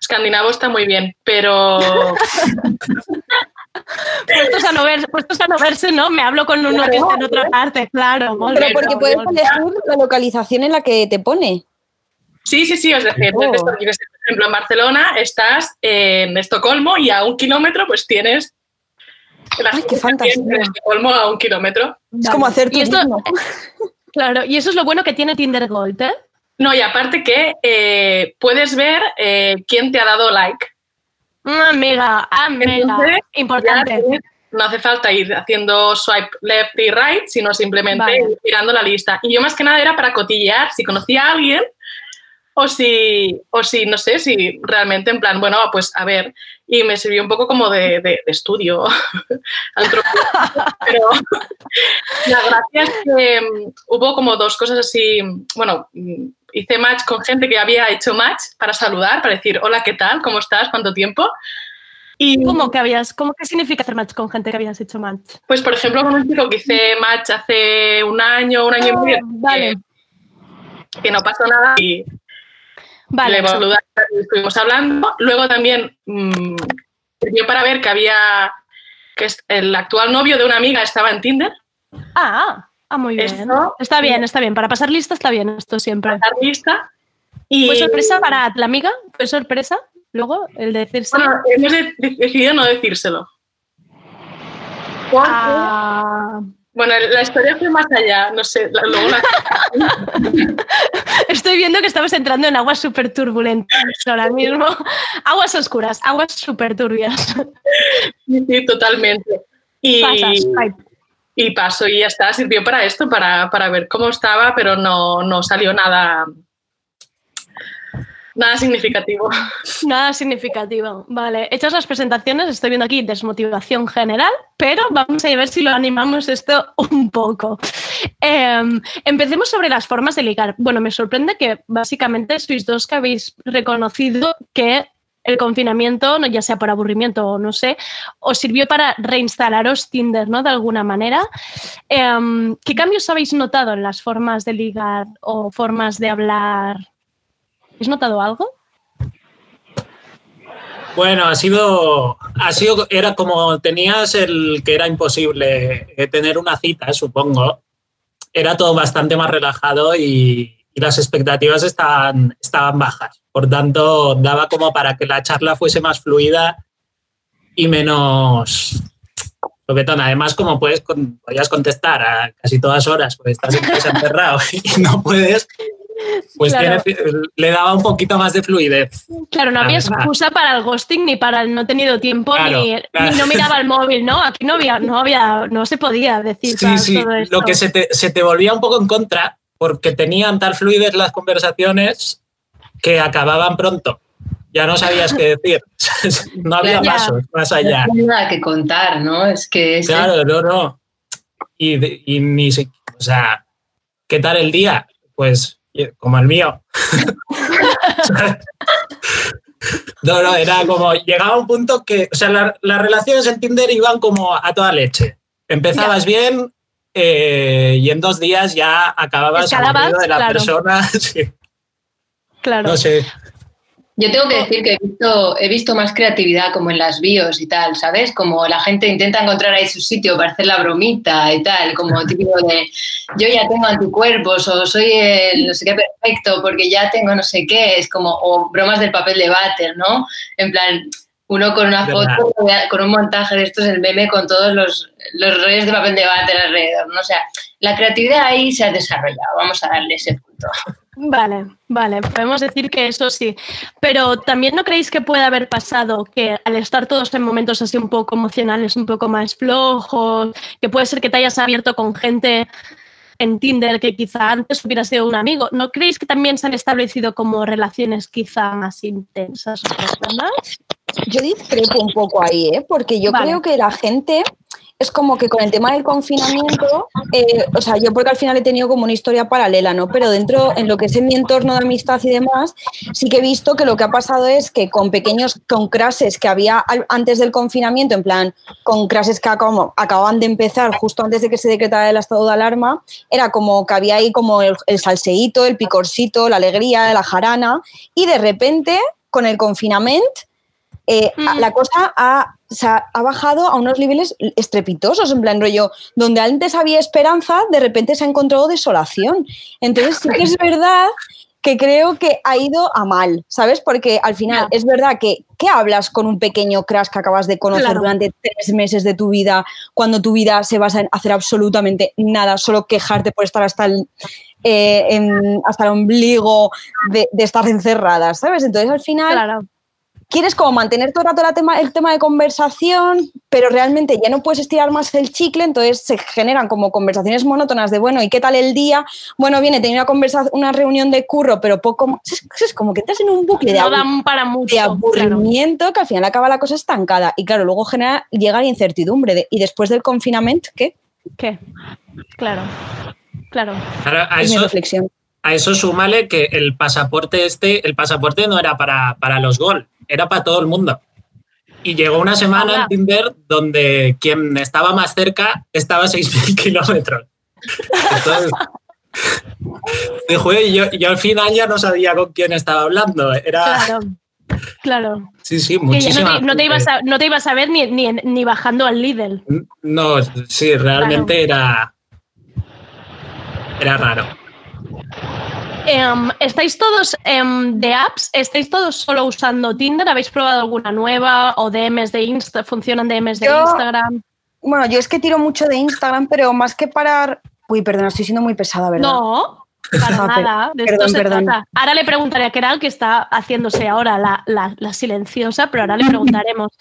escandinavo está muy bien, pero Puestos a, no ver- puestos a no verse, ¿no? Me hablo con uno que está en otra parte, claro. Pero porque puedes elegir la localización en la que te pone. Sí, sí, sí, es decir, Oh. por ejemplo, en Barcelona estás en Estocolmo y a un kilómetro pues tienes la Ay, qué tiene en Estocolmo a un kilómetro. Es como hacer Y esto-. Claro, y eso es lo bueno que tiene Tinder Gold, ¿eh? No, y aparte que eh, puedes ver eh, quién te ha dado like. Amiga, amiga, Entonces, importante. ya no hace falta ir haciendo swipe left y right, sino simplemente Vale. ir mirando la lista. Y yo más que nada era para cotillear si conocía a alguien o si, o si, no sé, si realmente en plan, bueno, pues a ver, y me sirvió un poco como de, de- de estudio pero la gracia es que mm, hubo como dos cosas así, bueno, mm, hice match con gente que había hecho match para saludar, para decir, hola, ¿qué tal? ¿Cómo estás? ¿Cuánto tiempo? Y ¿Cómo que habías, cómo que significa hacer match con gente que habías hecho match? pues, por ejemplo, con un chico que hice match hace un año, un año y medio, vale. que, que no pasó nada y Vale, le y estuvimos hablando. Luego también mm, sirvió para ver que había, que el actual novio de una amiga estaba en Tinder. Ah, ah, muy bien. Esto- está bien, está bien. Para pasar lista está bien esto siempre. Pasar lista. Y, ¿Fue sorpresa para la amiga? ¿Fue sorpresa? Luego, el de decirse. Bueno, hemos de- decidido no decírselo. Ah. Bueno, la historia fue más allá, no sé, la- luego la- Estoy viendo que estamos entrando en aguas súper turbulentas ahora mismo. Aguas oscuras, aguas súper turbias. Sí, sí, totalmente. Y, Pasas. Y paso y ya está, sirvió para esto, para, para ver cómo estaba, pero no, no salió nada, nada significativo. Nada significativo. Vale, hechas las presentaciones, estoy viendo aquí desmotivación general, pero vamos a ver si lo animamos esto un poco. Em, empecemos sobre las formas de ligar. Bueno, me sorprende que básicamente sois dos que habéis reconocido que el confinamiento, ya sea por aburrimiento o no sé, os sirvió para reinstalaros Tinder, ¿no? De alguna manera. Em, ¿Qué cambios habéis notado en las formas de ligar o formas de hablar? ¿Habéis notado algo? Bueno, ha sido, ha sido, era como tenías el que era imposible eh, tener una cita, supongo. Era todo bastante más relajado y, y las expectativas estaban, estaban bajas. Por tanto, daba como para que la charla fuese más fluida y menos toquetona. Además, como puedes, podías contestar a casi todas horas, porque estás en casa encerrado y no puedes, pues Claro. tiene- le daba un poquito más de fluidez. Claro, no había verdad. excusa para el ghosting ni para el no tenido tiempo Claro, ni, claro. ni no miraba el móvil, ¿no? Aquí no había, no había, no se podía decir Sí, sí, todo esto. lo que se te, se te volvía un poco en contra porque tenían tal fluidez las conversaciones que acababan pronto. Ya no sabías qué decir. no había Ya. pasos más allá. No nada que contar, ¿no? Es que es Claro, no, no. Y, y ni o sea, ¿qué tal el día? Pues eh, como el mío. no, no, era como, llegaba un punto que, o sea, la- las relaciones en Tinder iban como a toda leche. Empezabas bien eh, y en dos días ya acababas aburrido de la claro. persona. sí. Claro. No sé. Yo tengo que decir que he visto, he visto más creatividad como en las bios y tal, ¿sabes? Como la gente intenta encontrar ahí su sitio para hacer la bromita y tal, como típico de yo ya tengo anticuerpos o soy el no sé qué perfecto porque ya tengo no sé qué, es como, o bromas del papel de váter, ¿no? En plan, uno con una Verdad. foto, con un montaje de estos, el meme con todos los, los rollos de papel de váter alrededor, ¿no? O sea, la creatividad ahí se ha desarrollado, vamos a darle ese punto. Vale, vale, podemos decir que eso sí. Pero también no creéis que puede haber pasado que al estar todos en momentos así un poco emocionales, un poco más flojos, que puede ser que te hayas abierto con gente en Tinder que quizá antes hubiera sido un amigo. ¿No creéis que también se han establecido como relaciones quizá más intensas o profundas? Yo discrepo un poco ahí, ¿eh? porque yo Vale. creo que la gente es como que con el tema del confinamiento, eh, o sea, yo porque al final he tenido como una historia paralela, ¿no? Pero dentro, en lo que es en mi entorno de amistad y demás, sí que he visto que lo que ha pasado es que con pequeños, con crases que había antes del confinamiento, en plan, con crases que como acababan de empezar justo antes de que se decretara el estado de alarma, era como que había ahí como el, el salseíto, el picorcito, la alegría, la jarana, y de repente, con el confinamiento, eh, la cosa ha, o sea, ha bajado a unos niveles estrepitosos, en plan rollo, donde antes había esperanza, de repente se ha encontrado desolación. Entonces sí que es verdad que creo que ha ido a mal, ¿sabes? Porque al final es verdad que ¿qué hablas con un pequeño crash que acabas de conocer Claro. durante tres meses de tu vida, cuando tu vida se basa en hacer absolutamente nada, solo quejarte por estar hasta el, eh, en- hasta el ombligo de, de estar encerrada, ¿sabes? Entonces al final quieres como mantener todo el rato la tema, el tema de conversación, pero realmente ya no puedes estirar más el chicle, entonces se generan como conversaciones monótonas de, bueno, ¿y qué tal el día? Bueno, viene, tenía una, conversa- una reunión de curro, pero poco más. Es, es como que entras en un bucle de, No abu- dan para mucho, de aburrimiento que al final acaba la cosa estancada. Y claro, luego genera, llega la incertidumbre. de- ¿Y después del confinamiento qué? ¿Qué? Claro, claro. Claro, a Es mi eso, reflexión. a eso súmale que el pasaporte este, el pasaporte no era para, para los gol, era para todo el mundo. Y llegó una semana en Tinder donde quien estaba más cerca estaba a 6.000 kilómetros. Entonces, "Oye, yo, yo al final ya no sabía con quién estaba hablando. Era, Claro, claro. sí, sí, ya no te, no te ibas a, no te ibas a ver ni, ni, ni bajando al Lidl. No, sí, realmente era, era raro. Em, ¿Estáis todos em, de apps? ¿Estáis todos solo usando Tinder? ¿Habéis probado alguna nueva? ¿O DMs de Insta? ¿Funcionan DMs de Yo- Instagram? Bueno, yo es que tiro mucho de Instagram, pero más que parar. Uy, perdona, estoy siendo muy pesada, ¿verdad? No, para nada. De esto perdón, se perdón. trata. Ahora le preguntaré a Keral, que está haciéndose ahora la, la- la silenciosa, pero ahora le preguntaremos.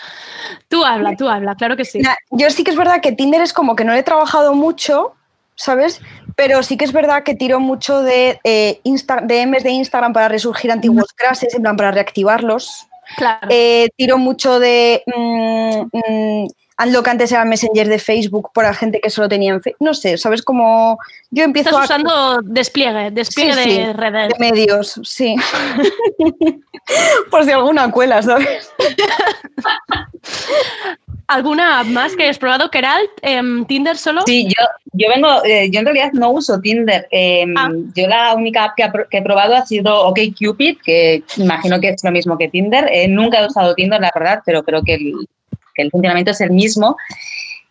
Tú habla, tú habla, claro que sí. Yo sí que es verdad que Tinder es como que no le he trabajado mucho, ¿sabes? Pero sí que es verdad que tiro mucho de eh, Insta- DMs de Instagram para resurgir antiguos crashes, en plan para reactivarlos. Claro. Eh, tiro mucho de mm, mm, lo que antes era Messenger de Facebook para gente que solo tenía en Facebook. No sé, ¿sabes? Como yo empiezo Estás a... usando despliegue, despliegue Sí, de sí, redes. de medios, sí. Por si alguna cuela, ¿sabes? ¿Alguna app más que hayas probado, Keral? Em, ¿Tinder solo? Sí, yo, yo vengo, eh, yo en realidad no uso Tinder. Eh, Ah. Yo la única app que, ha que he probado ha sido OkCupid, que imagino que es lo mismo que Tinder. Eh, nunca he usado Tinder, la verdad, pero creo que, el- que el funcionamiento es el mismo.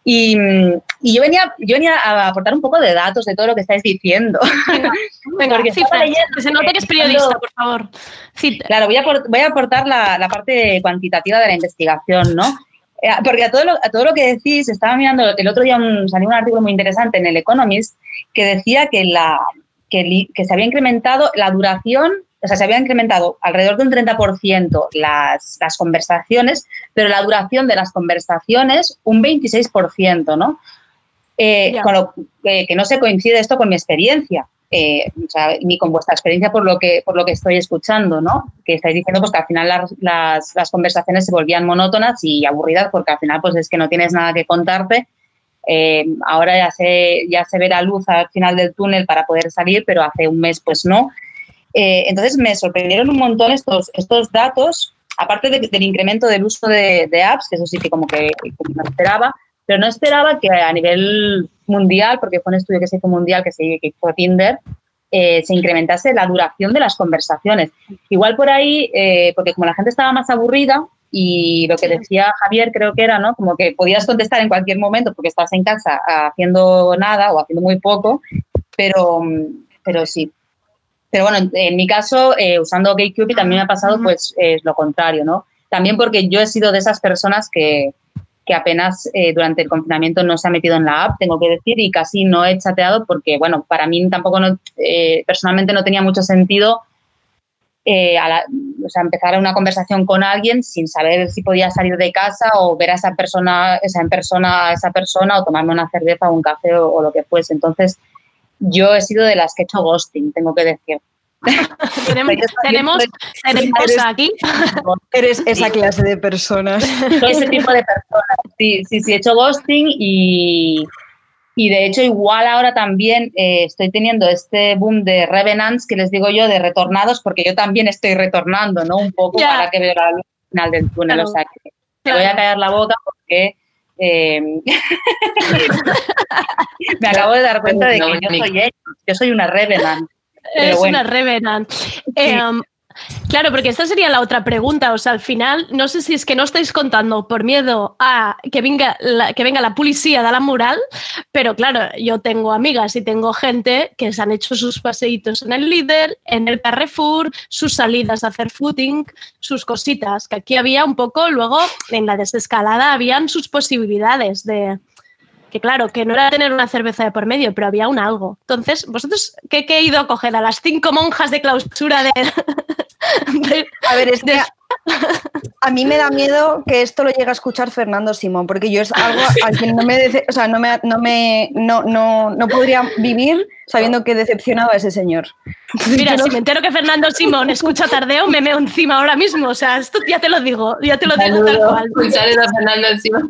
Y, y yo, venía, yo venía a aportar un poco de datos de todo lo que estáis diciendo. Venga, Porque cifras, leyendo- que se note que es periodista, por favor. Claro, voy a, voy a aportar la, la parte cuantitativa de la investigación, ¿no? Eh, Porque a todo, lo, a todo lo que decís, estaba mirando, el otro día un- salió un artículo muy interesante en el Economist que decía que, la, que, li- que se había incrementado la duración, o sea, se había incrementado alrededor de un 30% las, las conversaciones, pero la duración de las conversaciones un 26%, ¿no? Eh, con lo que, que no se coincide esto con mi experiencia, eh, o sea, ni con vuestra experiencia por lo que, por lo que estoy escuchando, ¿no? Que estáis diciendo pues, que al final las, las, las conversaciones se volvían monótonas y aburridas porque al final pues es que no tienes nada que contarte. Eh, ahora ya se, ya se ve la luz al final del túnel para poder salir, pero hace un mes pues no. Eh, entonces me sorprendieron un montón estos, estos datos, aparte de- del incremento del uso de, de apps, que eso sí que como que, que no esperaba, pero no esperaba que a nivel mundial, porque fue un estudio que se hizo mundial, que se que hizo Tinder, eh, se incrementase la duración de las conversaciones. Igual por ahí, eh, porque como la gente estaba más aburrida y lo que decía Javier creo que era, ¿no? Como que podías contestar en cualquier momento porque estás en casa haciendo nada o haciendo muy poco, pero, pero sí. Pero bueno, en, mi caso, eh, usando GayCupid también me ha pasado pues lo contrario, ¿no? También porque yo he sido de esas personas que, que apenas eh, durante el confinamiento no se ha metido en la app, tengo que decir, y casi no he chateado porque, bueno, para mí tampoco, no, eh, personalmente no tenía mucho sentido eh, a o sea, empezar una conversación con alguien sin saber si podía salir de casa o ver a esa persona, esa persona a esa persona o tomarme una cerveza o un café o, o lo que fuese. Entonces, yo he sido de las que he hecho ghosting, tengo que decir. Tenemos, tenemos, tenemos aquí. Eres esa clase de personas. Ese tipo de personas. Sí, sí, sí, he hecho ghosting y, y de hecho igual ahora también eh, estoy teniendo este boom de revenants que les digo yo, de retornados, porque yo también estoy retornando, ¿no? Un poco para que veo la luz al final del túnel. Claro. O sea, que me voy a callar la boca porque eh, me acabo de dar cuenta de que yo soy yo soy una revenant. Es bueno. una Revenant. Eh, um, claro, porque esta sería la otra pregunta. O sea, al final, no sé si es que no estáis contando por miedo a que venga la, que venga la policía de la mural, pero claro, yo tengo amigas y tengo gente que se han hecho sus paseitos en el líder, en el Carrefour, sus salidas a hacer footing, sus cositas, que aquí había un poco, luego en la desescalada habían sus posibilidades de, que claro, que no era tener una cerveza de por medio, pero había un algo. Entonces, ¿vosotros qué, qué he ido a coger? ¿A las cinco monjas de clausura de...? de- A ver, es que de- a mí me da miedo que esto lo llegue a escuchar Fernando Simón, porque yo es algo al que no me, o sea, no, me, no, me no, no, no podría vivir sabiendo que decepcionaba a ese señor. Mira, si me entero que Fernando Simón escucha tardeo, me meo encima ahora mismo. O sea, esto ya te lo digo, ya te lo digo tal cual. A Fernando encima.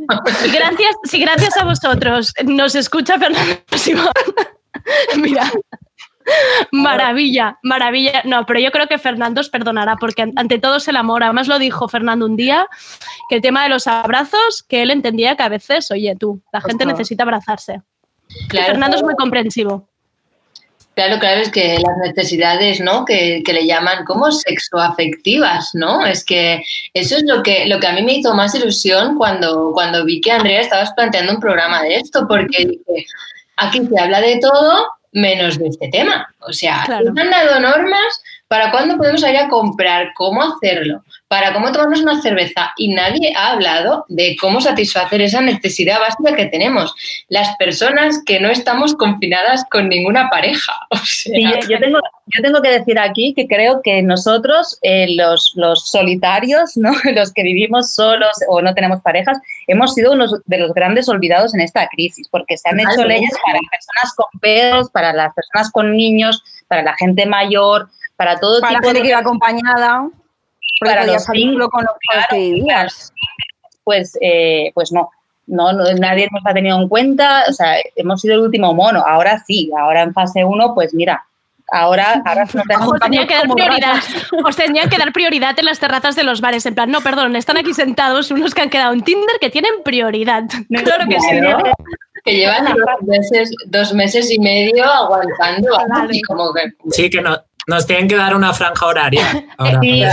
Gracias, si gracias a vosotros nos escucha Fernando Simón. Mira. Maravilla, maravilla. No, pero yo creo que Fernando os perdonará porque an- ante todo es el amor. Además lo dijo Fernando un día, que el tema de los abrazos, que él entendía que a veces, oye tú, la gente necesita abrazarse. Y Fernando es muy comprensivo. Claro, claro, es que las necesidades, ¿no? Que, que le llaman como sexoafectivas, ¿no? Es que eso es lo que, lo que a mí me hizo más ilusión cuando, cuando vi que Andrea estabas planteando un programa de esto, porque dije, aquí se habla de todo menos de este tema. O sea, Claro. nos han dado normas para cuándo podemos ir a comprar, cómo hacerlo, para cómo tomarnos una cerveza y nadie ha hablado de cómo satisfacer esa necesidad básica que tenemos. Las personas que no estamos confinadas con ninguna pareja. O sea, Sí, yo, yo tengo, yo tengo que decir aquí que creo que nosotros, eh, los, los solitarios, ¿no? los que vivimos solos o no tenemos parejas, hemos sido unos de los grandes olvidados en esta crisis, porque se han hecho leyes para personas con pedos, para las personas con niños, para la gente mayor, para todo Para tipo gente de... que iba acompañada, porque Para los solo con los que vivías. pues, eh, pues no. No, no, nadie nos ha tenido en cuenta, o sea, hemos sido el último mono, ahora sí, ahora en fase 1, pues mira, ahora, ahora nos tenemos Os tenía que dar prioridad. Os tenía que dar prioridad en las terrazas de los bares. En plan, no, perdón, están aquí sentados unos que han quedado en Tinder que tienen prioridad. Claro que sí. Que llevan dos meses, dos meses y medio aguantando. Claro. Y como que, Sí, que no- nos tienen que dar una franja horaria. ahora Sí.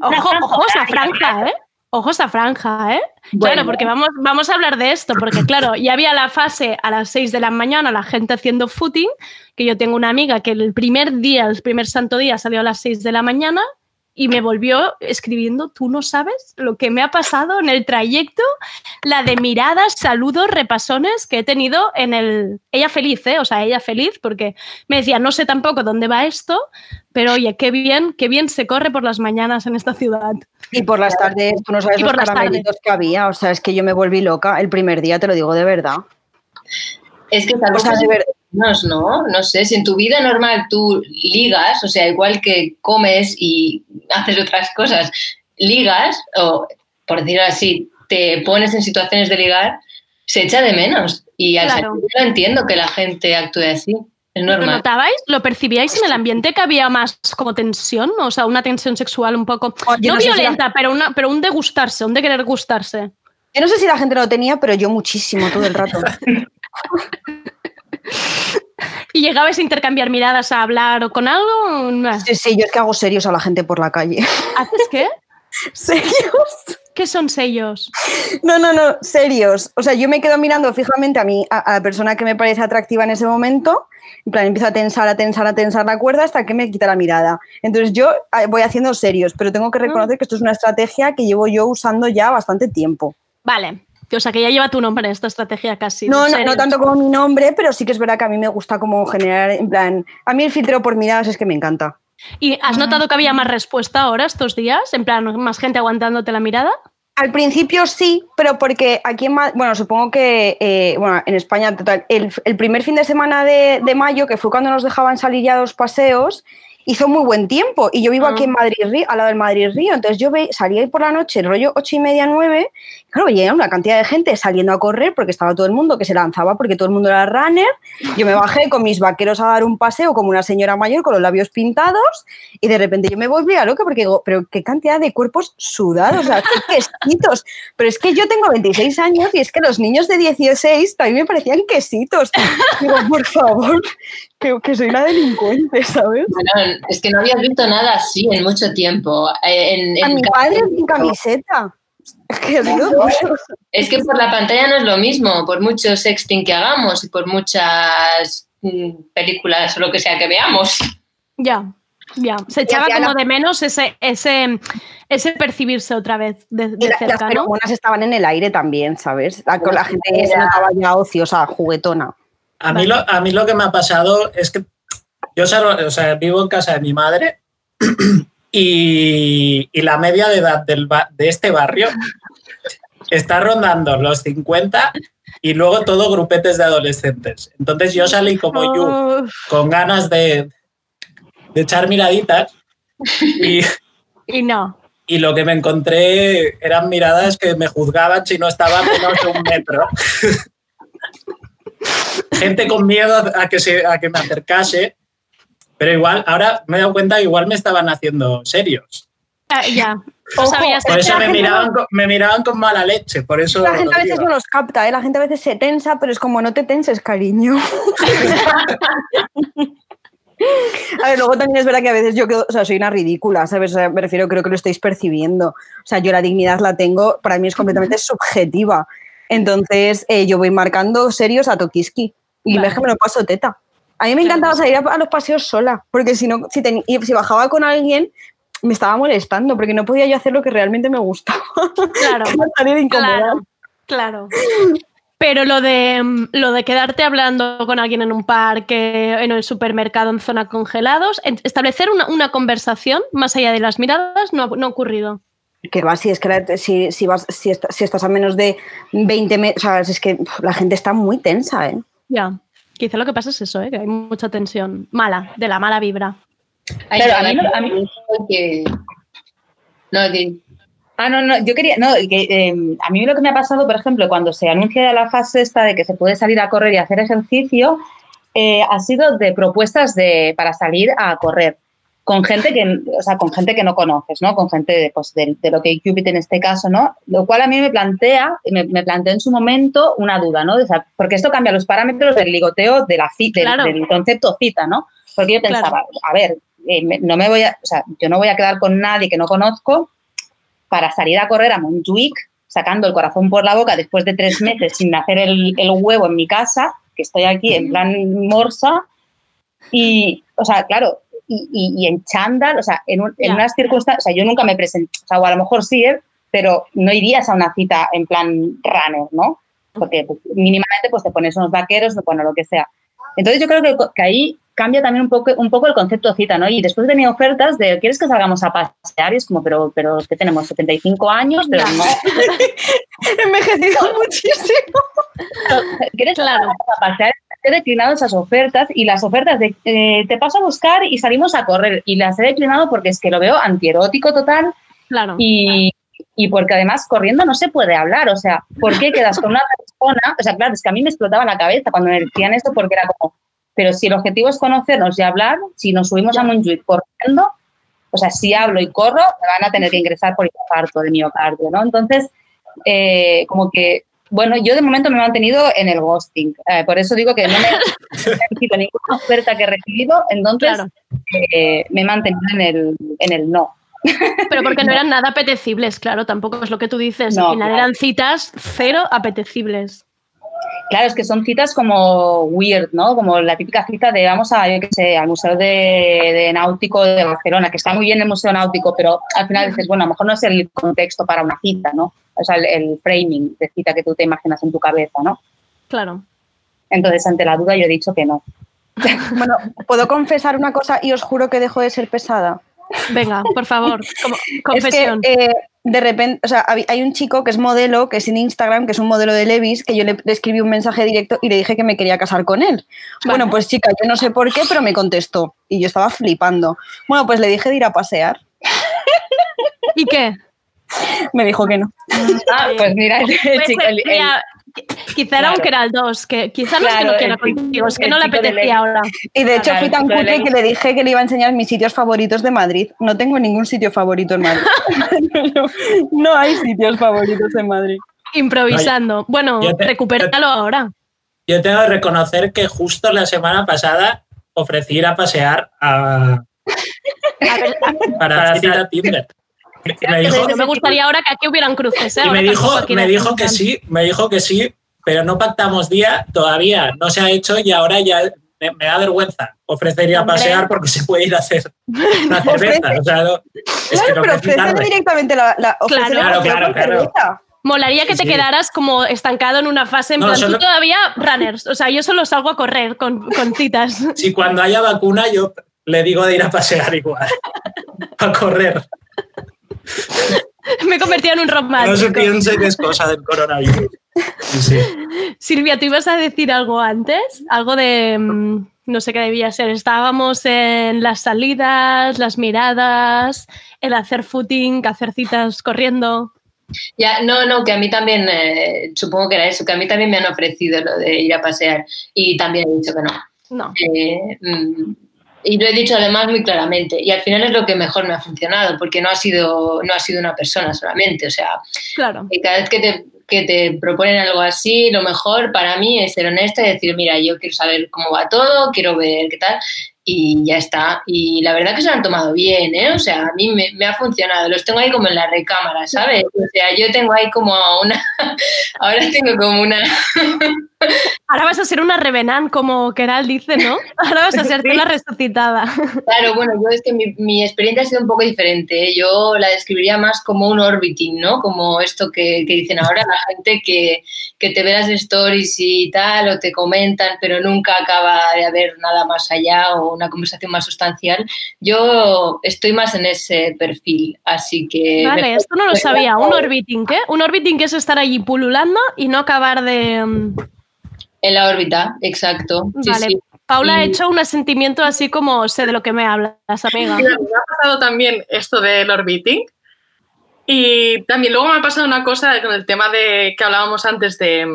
Ojo, ojo esa franja, ¿eh? Ojo esta franja, ¿eh? Bueno. Claro, porque vamos, vamos a hablar de esto, porque claro, ya había la fase a las 6 de la mañana, la gente haciendo footing, que yo tengo una amiga que el primer día, el primer santo día salió a las 6 de la mañana y me volvió escribiendo, tú no sabes lo que me ha pasado en el trayecto, la de miradas, saludos, repasones que he tenido en el... Ella feliz, ¿eh? O sea, ella feliz porque me decía, no sé tampoco dónde va esto, pero oye, qué bien, qué bien se corre por las mañanas en esta ciudad. Y por las tardes, tú no sabes los por las caramelitos que había. O sea, es que yo me volví loca el primer día, te lo digo de verdad. Es que tal O sea, vez de verdad. Menos, ¿no? No sé, si en tu vida normal tú ligas, o sea, igual que comes y haces otras cosas, ligas, o por decirlo así, te pones en situaciones de ligar, se echa de menos. Y al Claro. salir yo entiendo que la gente actúe así. Es ¿Lo notabais? ¿Lo percibíais en el ambiente que había más como tensión? O sea, una tensión sexual un poco, Oye, no, no sé si la- violenta, pero, una, pero un de gustarse, un de querer gustarse. Yo no sé si la gente lo tenía, pero yo muchísimo todo el rato. ¿Y llegabais a intercambiar miradas, a hablar o con algo? No. Sí, sí, yo es que hago serios a la gente por la calle. ¿Haces qué? ¿Serios? ¿Qué son sellos? No, no, no, serios. O sea, yo me quedo mirando fijamente a mí, a, a la persona que me parece atractiva en ese momento. En plan, empiezo a tensar, a tensar, a tensar la cuerda hasta que me quita la mirada. Entonces yo ah, voy haciendo serios, pero tengo que reconocer que esto es una estrategia que llevo yo usando ya bastante tiempo. Vale. O sea, que ya lleva tu nombre esta estrategia casi. No, no, no tanto como mi nombre, pero sí que es verdad que a mí me gusta como generar, en plan, a mí el filtro por miradas es que me encanta. ¿Y has notado que había más respuesta ahora estos días? En plan, más gente aguantándote la mirada. Al principio sí, pero porque aquí en bueno, supongo que eh, bueno, en España, total, el, el primer fin de semana de, de mayo, que fue cuando nos dejaban salir ya a los paseos, hizo muy buen tiempo. Y yo vivo aquí en Madrid, Río, al lado del Madrid Río. Entonces yo ve, salía ahí por la noche, rollo ocho y media, nueve, y claro, veía una cantidad de gente saliendo a correr porque estaba todo el mundo que se lanzaba porque todo el mundo era runner. Yo me bajé con mis vaqueros a dar un paseo como una señora mayor con los labios pintados y de repente yo me volví a loca porque digo, pero qué cantidad de cuerpos sudados, o sea, qué quesitos. Pero es que yo tengo 26 años y es que los niños de 16 también me parecían quesitos. Digo, por favor, que, que soy una delincuente, ¿sabes? Bueno, es que no habías visto nada así en mucho tiempo. Eh, En, A mi padre sin camiseta. Es que Es por la pantalla no es lo mismo, por mucho sexting que hagamos y por muchas mm, películas o lo que sea que veamos. Ya, ya. Se echaba como la- de menos ese, ese, ese percibirse otra vez de, de la- las cerca, ¿no? feromonas estaban en el aire también, ¿sabes? La, con la gente que se notaba ya ociosa, juguetona. A mí, lo, a mí lo que me ha pasado es que yo o sea, vivo en casa de mi madre y, y la media de edad del de este barrio está rondando los 50 y luego todo grupetes de adolescentes. Entonces yo salí como yo con ganas de, de echar miraditas y, Y no. y lo que me encontré eran miradas que me juzgaban si no estaba menos de un metro. Gente con miedo a que, se, a que me acercase, pero igual, ahora me he dado cuenta que igual me estaban haciendo serios. Ah, ya. No sabías Por eso me miraban, no- con, me miraban con mala leche, por eso La gente a veces no los capta, ¿eh? la gente a veces se tensa, pero es como no te tenses, cariño. A ver, luego también es verdad que a veces yo quedo- o sea, soy una ridícula, ¿sabes? O sea, me refiero, creo que lo estáis percibiendo. O sea, yo la dignidad la tengo, para mí es completamente subjetiva. Entonces, eh, yo voy marcando serios a Tokiski y Vale. ves que me lo paso teta. A mí me encantaba salir a, los paseos sola, porque si no, si, y si bajaba con alguien, me estaba molestando, porque no podía yo hacer lo que realmente me gustaba. Claro. Incomodada. Claro, claro. Pero lo de, mm, lo de quedarte hablando con alguien en un parque, en el supermercado, en zona congelados, establecer una, una conversación más allá de las miradas no, no ha ocurrido. Que va, si es que la- si, si vas, si, est- si estás a menos de 20 metros, o sea, es que la gente está muy tensa, ¿eh? Ya. Quizá lo que pasa es eso, ¿eh? que hay mucha tensión mala, de la mala vibra. Ay, ya, a mí no- a mí- que- No, Ah, no, no, yo quería, no, que, eh, a mí lo que me ha pasado, por ejemplo, cuando se anuncia la fase esta de que se puede salir a correr y hacer ejercicio, eh, ha sido de propuestas de, para salir a correr con gente que, o sea, con gente que no conoces, ¿no? Con gente de, pues, de, de lo que Cupid en este caso, ¿no? Lo cual a mí me plantea, me, me planteó en su momento una duda, ¿no? O sea, porque esto cambia los parámetros del ligoteo de la ci- del, Claro. del concepto cita, ¿no? Porque yo pensaba, Claro. a ver, eh, no me voy a, o sea, yo no voy a quedar con nadie que no conozco para salir a correr a Montjuic, sacando el corazón por la boca después de tres meses sin hacer el, el huevo en mi casa, que estoy aquí en plan morsa, y, o sea, claro, y, y- y en chándal, o sea, en, un- en unas circunstancias, o sea, yo nunca me presenté, o sea, o a lo mejor sí, ¿eh? pero no irías a una cita en plan runner, ¿no? Porque pues, mínimamente pues te pones unos vaqueros, bueno, lo que sea. Entonces yo creo que, que ahí cambia también un poco, un poco el concepto de cita, ¿no? Y después tenía ofertas de, ¿quieres que salgamos a pasear? Y es como, pero, pero que tenemos 75 años, pero no. envejecido muchísimo. ¿Quieres claro. a pasear? He declinado esas ofertas y las ofertas de eh, te paso a buscar y salimos a correr. Y las he declinado porque es que lo veo antierótico total. Claro. Y, y porque además corriendo no se puede hablar. O sea, ¿por qué quedas con una persona? O sea, claro, es que a mí me explotaba la cabeza cuando me decían esto porque era como, pero si el objetivo es conocernos y hablar, si nos subimos a Montjuic corriendo, o sea, si hablo y corro, me van a tener que ingresar por infarto de miocardio, ¿no? Entonces, eh, como que, bueno, yo de momento me he mantenido en el ghosting. Eh, por eso digo que no me he recibido ninguna oferta que he recibido, entonces eh, me he mantenido en el, en el no. Pero porque no eran nada apetecibles, claro, tampoco es lo que tú dices. No, Al final claro. eran citas cero apetecibles. Claro, es que son citas como weird, ¿no? Como la típica cita de vamos a, yo qué sé, al Museo de, de Náutico de Barcelona, que está muy bien el Museo Náutico, pero al final dices, bueno, a lo mejor no es el contexto para una cita, ¿no? O sea, el, el framing de cita que tú te imaginas en tu cabeza, ¿no? Claro. Entonces, ante la duda, yo he dicho que no. Bueno, ¿puedo confesar una cosa y os juro que dejo de ser pesada? Venga, por favor, como- Es confesión. que, eh, de repente, o sea, hay un chico que es modelo, que es en Instagram, que es un modelo de Levis, que yo le, le escribí un mensaje directo y le dije que me quería casar con él. Bueno, pues chica, yo no sé por qué, pero me contestó y yo estaba flipando. Bueno, pues le dije de ir a pasear. ¿Y qué? Me dijo que no. Ah, pues mira, el Puede chico, el- el- quizá era un Claro. que era el 2, que quizá no es que no quiera contigo, es que no le apetecía ahora. Y de hecho Claro, fui tan cutre que le dije que le iba a enseñar mis sitios favoritos de Madrid. No tengo ningún sitio favorito en Madrid. no, no hay sitios favoritos en Madrid. Improvisando. Bueno, Yo te- recupéralo ahora. Yo tengo que reconocer que justo la semana pasada ofrecí ir a pasear a, para ir a Tinder. Me dijo, no me gustaría ahora que aquí hubieran cruces. ¿eh? y me dijo, me dijo que sí, me dijo que sí, pero no pactamos día todavía, no se ha hecho y ahora ya me, me da vergüenza ofrecer ir a Hombre. pasear porque se puede ir a hacer una cerveza. O sea, no- es que Claro, no pero ofrecerle directamente la, la Claro, la claro, claro. cerveza. Molaría que Sí, te sí. quedaras como estancado en una fase en No, plan, solo- tú todavía runners. O sea, yo solo salgo a correr con, con citas. Si cuando haya vacuna yo le digo de ir a pasear igual, a correr. Me he convertido en un No se romántico. piense que es cosa del coronavirus. Sí, sí. Silvia, ¿tú ibas a decir algo antes? Algo de, mm, no sé qué debía ser. Estábamos en las salidas, las miradas, el hacer footing, hacer citas corriendo. Ya, no, no, que a mí también, eh, supongo que era eso, que a mí también me han ofrecido lo de ir a pasear y también he dicho que no. No. Eh, mm, y lo he dicho además muy claramente. Y al final es lo que mejor me ha funcionado, porque no ha sido, no ha sido una persona solamente. O sea, Claro. y cada vez que te, que te proponen algo así, lo mejor para mí es ser honesta y decir, mira, yo quiero saber cómo va todo, quiero ver qué tal, y ya está. Y la verdad que se lo han tomado bien, ¿eh? O sea, a mí me, me ha funcionado. Los tengo ahí como en la recámara, ¿sabes? O sea, yo tengo ahí como una... Ahora tengo como una... Ahora vas a ser una revenant, como Keral dice, ¿no? Ahora vas a ser tú la resucitada. Claro, bueno, yo es que mi, mi experiencia ha sido un poco diferente. ¿eh? Yo la describiría más como un orbiting, ¿no? Como esto que, que dicen ahora la gente que, que te ve las stories y tal, o te comentan, pero nunca acaba de haber nada más allá o una conversación más sustancial. Yo estoy más en ese perfil, así que... Vale, esto no lo sabía. ¿Un orbiting qué? Un orbiting que es estar allí pululando y no acabar de... En la órbita, exacto. Sí, vale. sí. Paula ha hecho un asentimiento así como sé de lo que me hablas, amiga. Me ha pasado también esto del orbiting. Y también luego me ha pasado una cosa con el tema de que hablábamos antes de,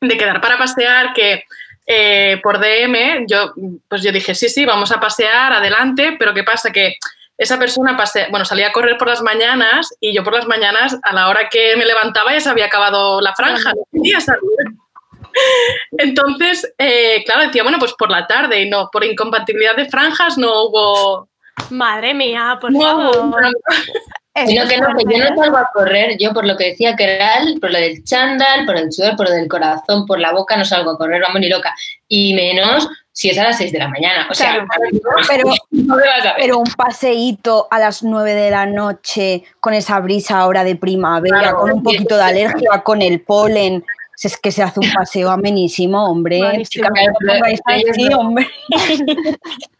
de quedar para pasear, que eh, por DM yo, pues yo dije, sí, sí, vamos a pasear, adelante, pero ¿qué pasa? Que esa persona pasea, bueno, salía a correr por las mañanas y yo por las mañanas, a la hora que me levantaba ya se había acabado la franja, no quería salir. Entonces, eh, claro, decía, bueno, pues por la tarde y no, por incompatibilidad de franjas no hubo, Madre mía, por no, favor. hubo Sino que no, que yo no salgo a correr, yo por lo que decía que era el- por lo del chándal, por el sudor, por lo del corazón, por la boca, no salgo a correr, vamos ni loca. Y menos si es a las 6 de la mañana. O sea, Pero, no me vas a ver. pero un paseíto a las 9 de la noche con esa brisa ahora de primavera, Claro, con un poquito de alergia, con el polen. Si Es que se hace un paseo amenísimo, hombre. Buenísimo. Chica, hombre.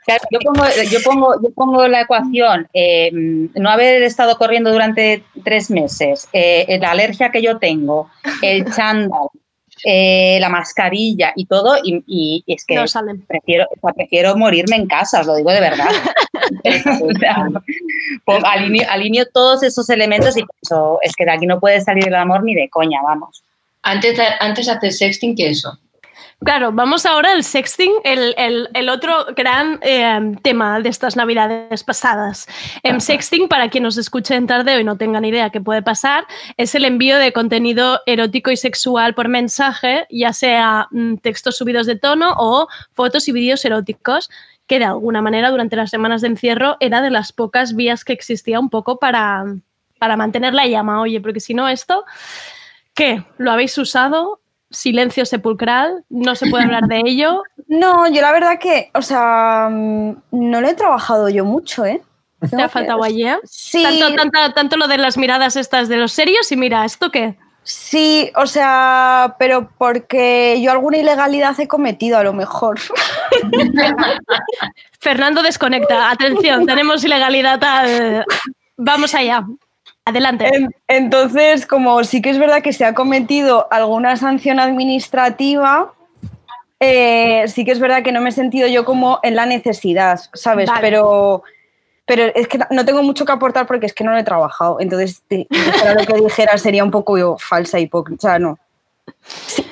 Claro, Yo pongo, yo pongo, yo pongo la ecuación, eh, no haber estado corriendo durante tres meses, eh, la alergia que yo tengo, el chándal, eh, la mascarilla y todo, y, y es que No salen. prefiero, o sea, prefiero morirme en casa, os lo digo de verdad. O sea, pon- alineo, alineo todos esos elementos y pienso, es que de aquí no puede salir el amor ni de coña, vamos. Antes, antes hacer sexting que eso. Claro, vamos ahora al sexting, el, el- el otro gran eh, tema de estas navidades pasadas. En sexting, para quien nos escuche en tardeo y no tengan idea qué puede pasar, es el envío de contenido erótico y sexual por mensaje, ya sea mm, textos subidos de tono o fotos y vídeos eróticos, que de alguna manera durante las semanas de encierro era de las pocas vías que existía un poco para, para mantener la llama. Oye, porque si no esto, ¿qué? ¿Lo habéis usado? Silencio sepulcral, no se puede hablar de ello. No, yo la verdad que, o sea, mm, no lo he trabajado yo mucho, ¿eh? ¿Te ha faltado allí? eh? Sí. Tanto, tanto, tanto lo de las miradas estas de los serios y mira, ¿esto qué? Sí, o sea, pero porque yo alguna ilegalidad he cometido a lo mejor. Fernando desconecta. Atención, tenemos ilegalidad. al- Vamos allá. Adelante. En- Entonces, como sí que es verdad que se ha cometido alguna sanción administrativa, eh, sí que es verdad que no me he sentido yo como en la necesidad, ¿sabes? Vale. Pero, pero es que no tengo mucho que aportar porque es que no lo he trabajado. Entonces, lo que dijera sería un poco yo falsa, hipócrita. O sea, no.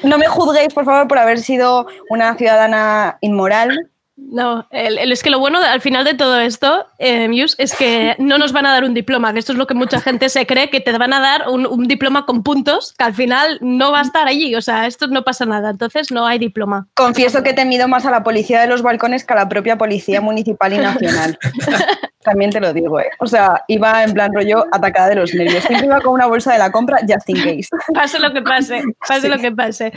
No me juzguéis, por favor, por haber sido una ciudadana inmoral. No, el- el- es que lo bueno al final de todo esto, eh, Mius, es que no nos van a dar un diploma, que esto es lo que mucha gente se cree, que te van a dar un, un diploma con puntos, que al final no va a estar allí, o sea, esto no pasa nada, entonces no hay diploma. Confieso que he temido más a la policía de los balcones que a la propia policía municipal y nacional. También te lo digo, ¿eh? O sea, iba en plan rollo atacada de los nervios. Siempre iba con una bolsa de la compra just in case. Pase lo que pase, pase lo que pase.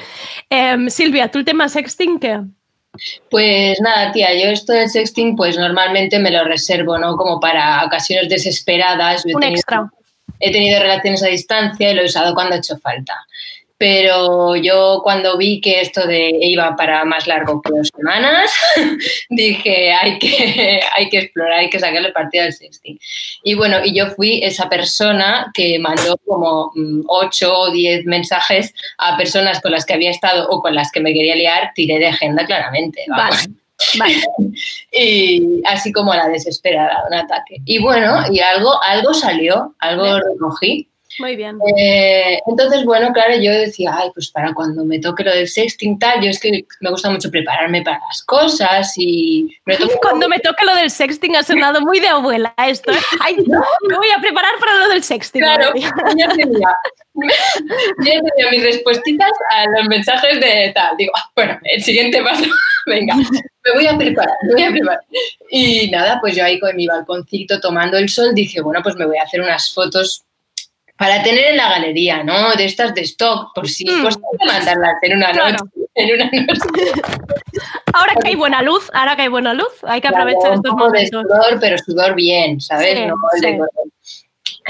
Em, Silvia, ¿tú el tema sexting qué? Pues nada, tía, yo esto del sexting, pues normalmente me lo reservo, ¿no? Como para ocasiones desesperadas. Yo he Un tenido- extra. He tenido relaciones a distancia y lo he usado cuando ha hecho falta. Pero yo cuando vi que esto de iba para más largo que dos semanas, dije, hay que, hay que explorar, hay que sacarle partido al sexting. Y bueno, y yo fui esa persona que mandó como mm, ocho o diez mensajes a personas con las que había estado o con las que me quería liar, tiré de agenda claramente. vamos. Y así como a la desesperada, un ataque. Y bueno, y algo, algo salió, algo recogí. Muy bien. Eh, entonces, bueno, claro, yo decía, ay, pues para cuando me toque lo del sexting tal, yo es que me gusta mucho prepararme para las cosas y me lo tomo Cuando me toque lo del sexting ha sonado muy de abuela esto. ¿eh? Ay, me voy a preparar para lo del sexting. Claro, ya tenía, ya tenía mis respuestas a los mensajes de tal. Digo, ah, bueno, el siguiente paso, venga, me voy a preparar, me voy a preparar. Y nada, pues yo ahí con mi balconcito tomando el sol dije, bueno, pues me voy a hacer unas fotos para tener en la galería, ¿no? De estas de stock, por si, pues hay que mandarlas en una Claro. noche. En una noche. Ahora que hay buena luz, ahora que hay buena luz, hay que Claro, aprovechar un estos poco de momentos. sudor, pero sudor bien, ¿sabes? Sí, No sí.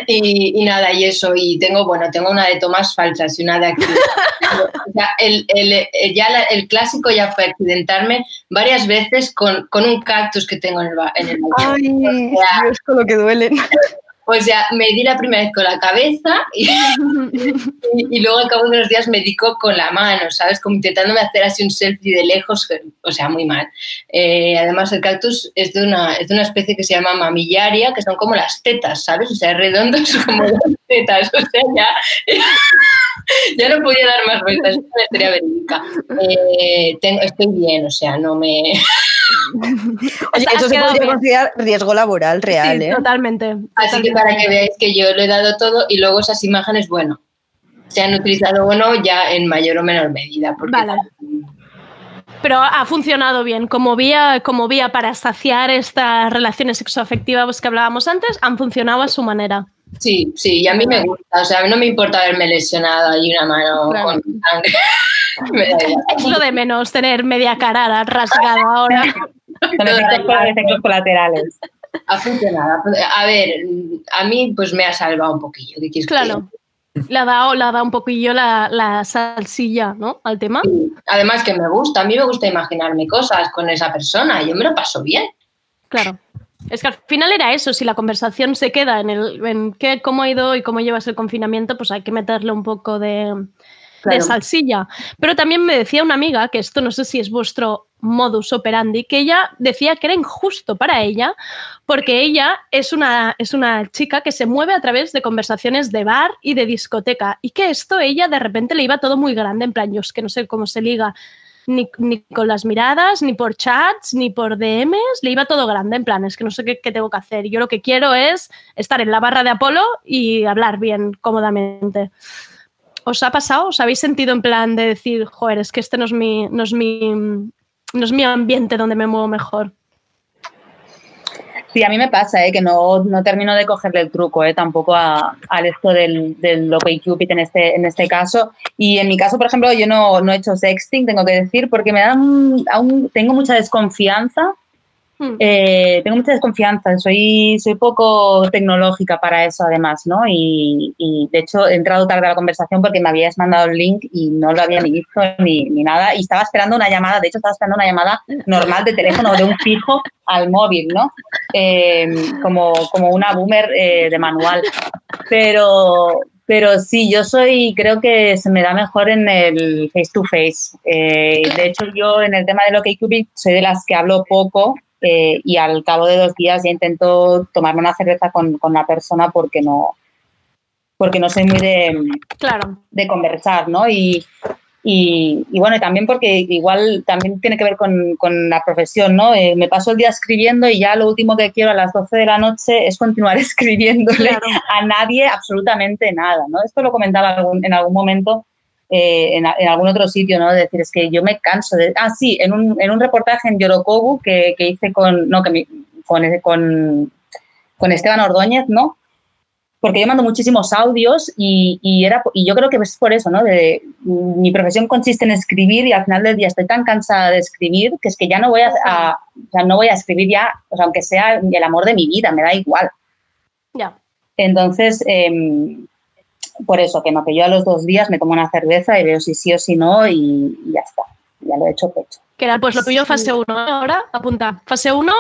Y, y nada, y eso, y tengo, bueno, tengo una de tomas falsas y una de accidentes. O sea, el, el- el- ya la- el clásico ya fue accidentarme varias veces con, con un cactus que tengo en el, en el. Ay, O sea, Dios, con lo que duelen. o sea, me di la primera vez con la cabeza y, luego al cabo de unos días me di co- con la mano, ¿sabes? Como intentándome hacer así un selfie de lejos, o sea, muy mal. Eh, además, el cactus es de, una, es de una especie que se llama mamillaria, que son como las tetas, ¿sabes? O sea, redondos como las tetas, o sea, ya, ya no podía dar más vueltas, es una historia verídica. Eh, estoy bien, o sea, no me... Oye, eso se podría bien. considerar riesgo laboral real, Sí, ¿eh? totalmente. Así que para que veáis que yo le he dado todo y luego esas imágenes, bueno, se han utilizado o no ya en mayor o menor medida. Porque Vale. Pero ha funcionado bien. Como vía, como vía para saciar estas relaciones sexoafectivas que hablábamos antes, han funcionado a su manera. Sí, sí, y a mí me gusta. O sea, a mí no me importa haberme lesionado ahí una mano Claro. con sangre. Es lo de menos tener media cara rasgada ahora. Son efectos, col- efectos colaterales. Ha funcionado. A ver, a mí pues me ha salvado un poquillo. ¿qué quieres que Claro. Le ha dado, le ha dado un poquillo la, la salsilla, ¿no? Al tema. Además que me gusta, a mí me gusta imaginarme cosas con esa persona, yo me lo paso bien. Claro. Es que al final era eso, si la conversación se queda en el en qué, cómo ha ido y cómo llevas el confinamiento, pues hay que meterle un poco de, de salsilla. Pero también me decía una amiga, que esto no sé si es vuestro modus operandi, que ella decía que era injusto para ella, porque ella es una, es una chica que se mueve a través de conversaciones de bar y de discoteca, y que esto ella de repente le iba todo muy grande, en plan, yo es que no sé cómo se liga ni, ni con las miradas, ni por chats, ni por DMs, le iba todo grande, en plan, es que no sé qué, qué tengo que hacer. Yo lo que quiero es estar en la barra de Apolo y hablar bien, cómodamente. ¿Os ha pasado? ¿Os habéis sentido en plan de decir, joder, es que este no es mi, no es mi, no es mi ambiente donde me muevo mejor? Sí, a mí me pasa, ¿eh? que no, no termino de cogerle el truco ¿eh? tampoco a, al esto del, del OkCupid en este, en este caso. Y en mi caso, por ejemplo, yo no, no he hecho sexting, tengo que decir, porque me dan, aún tengo mucha desconfianza. Eh, tengo mucha desconfianza, soy, soy poco tecnológica para eso además, ¿no? Y, y, de hecho he entrado tarde a la conversación porque me habías mandado el link y no lo había ni visto ni, ni nada y estaba esperando una llamada, de hecho estaba esperando una llamada normal de teléfono de un fijo al móvil, ¿no? Eh, como, como una boomer eh, de manual. Pero, pero sí, yo soy, creo que se me da mejor en el face to face. Eh, de hecho, yo en el tema de lo que soy de las que hablo poco eh, y al cabo de dos días ya intento tomarme una cerveza con, con la persona porque no, porque no soy muy de, Claro. de conversar, ¿no? Y, y, y bueno, también porque igual también tiene que ver con, con la profesión, ¿no? Eh, me paso el día escribiendo y ya lo último que quiero a las 12 de la noche es continuar escribiéndole a nadie absolutamente nada, ¿no? Esto lo comentaba algún- en algún momento eh, en, en algún otro sitio, ¿no? De decir, es que yo me canso de... Ah, sí, en un, en un reportaje en Yorokobu que, que hice con, no, que mi- con, con, con Esteban Ordóñez, ¿no? porque yo mando muchísimos audios y, y era, y yo creo que es por eso, ¿no? De, mi profesión consiste en escribir y al final del día estoy tan cansada de escribir que es que ya no voy a, a- o sea, no voy a escribir ya, o sea, aunque sea el amor de mi vida, me da igual. Ya. Entonces, em, por eso, que no, que yo a los dos días me tomo una cerveza y veo si sí o si no y, y ya está, ya lo he hecho pecho. Que era pues lo tuyo fase 1. Ahora, apunta. Fase 1,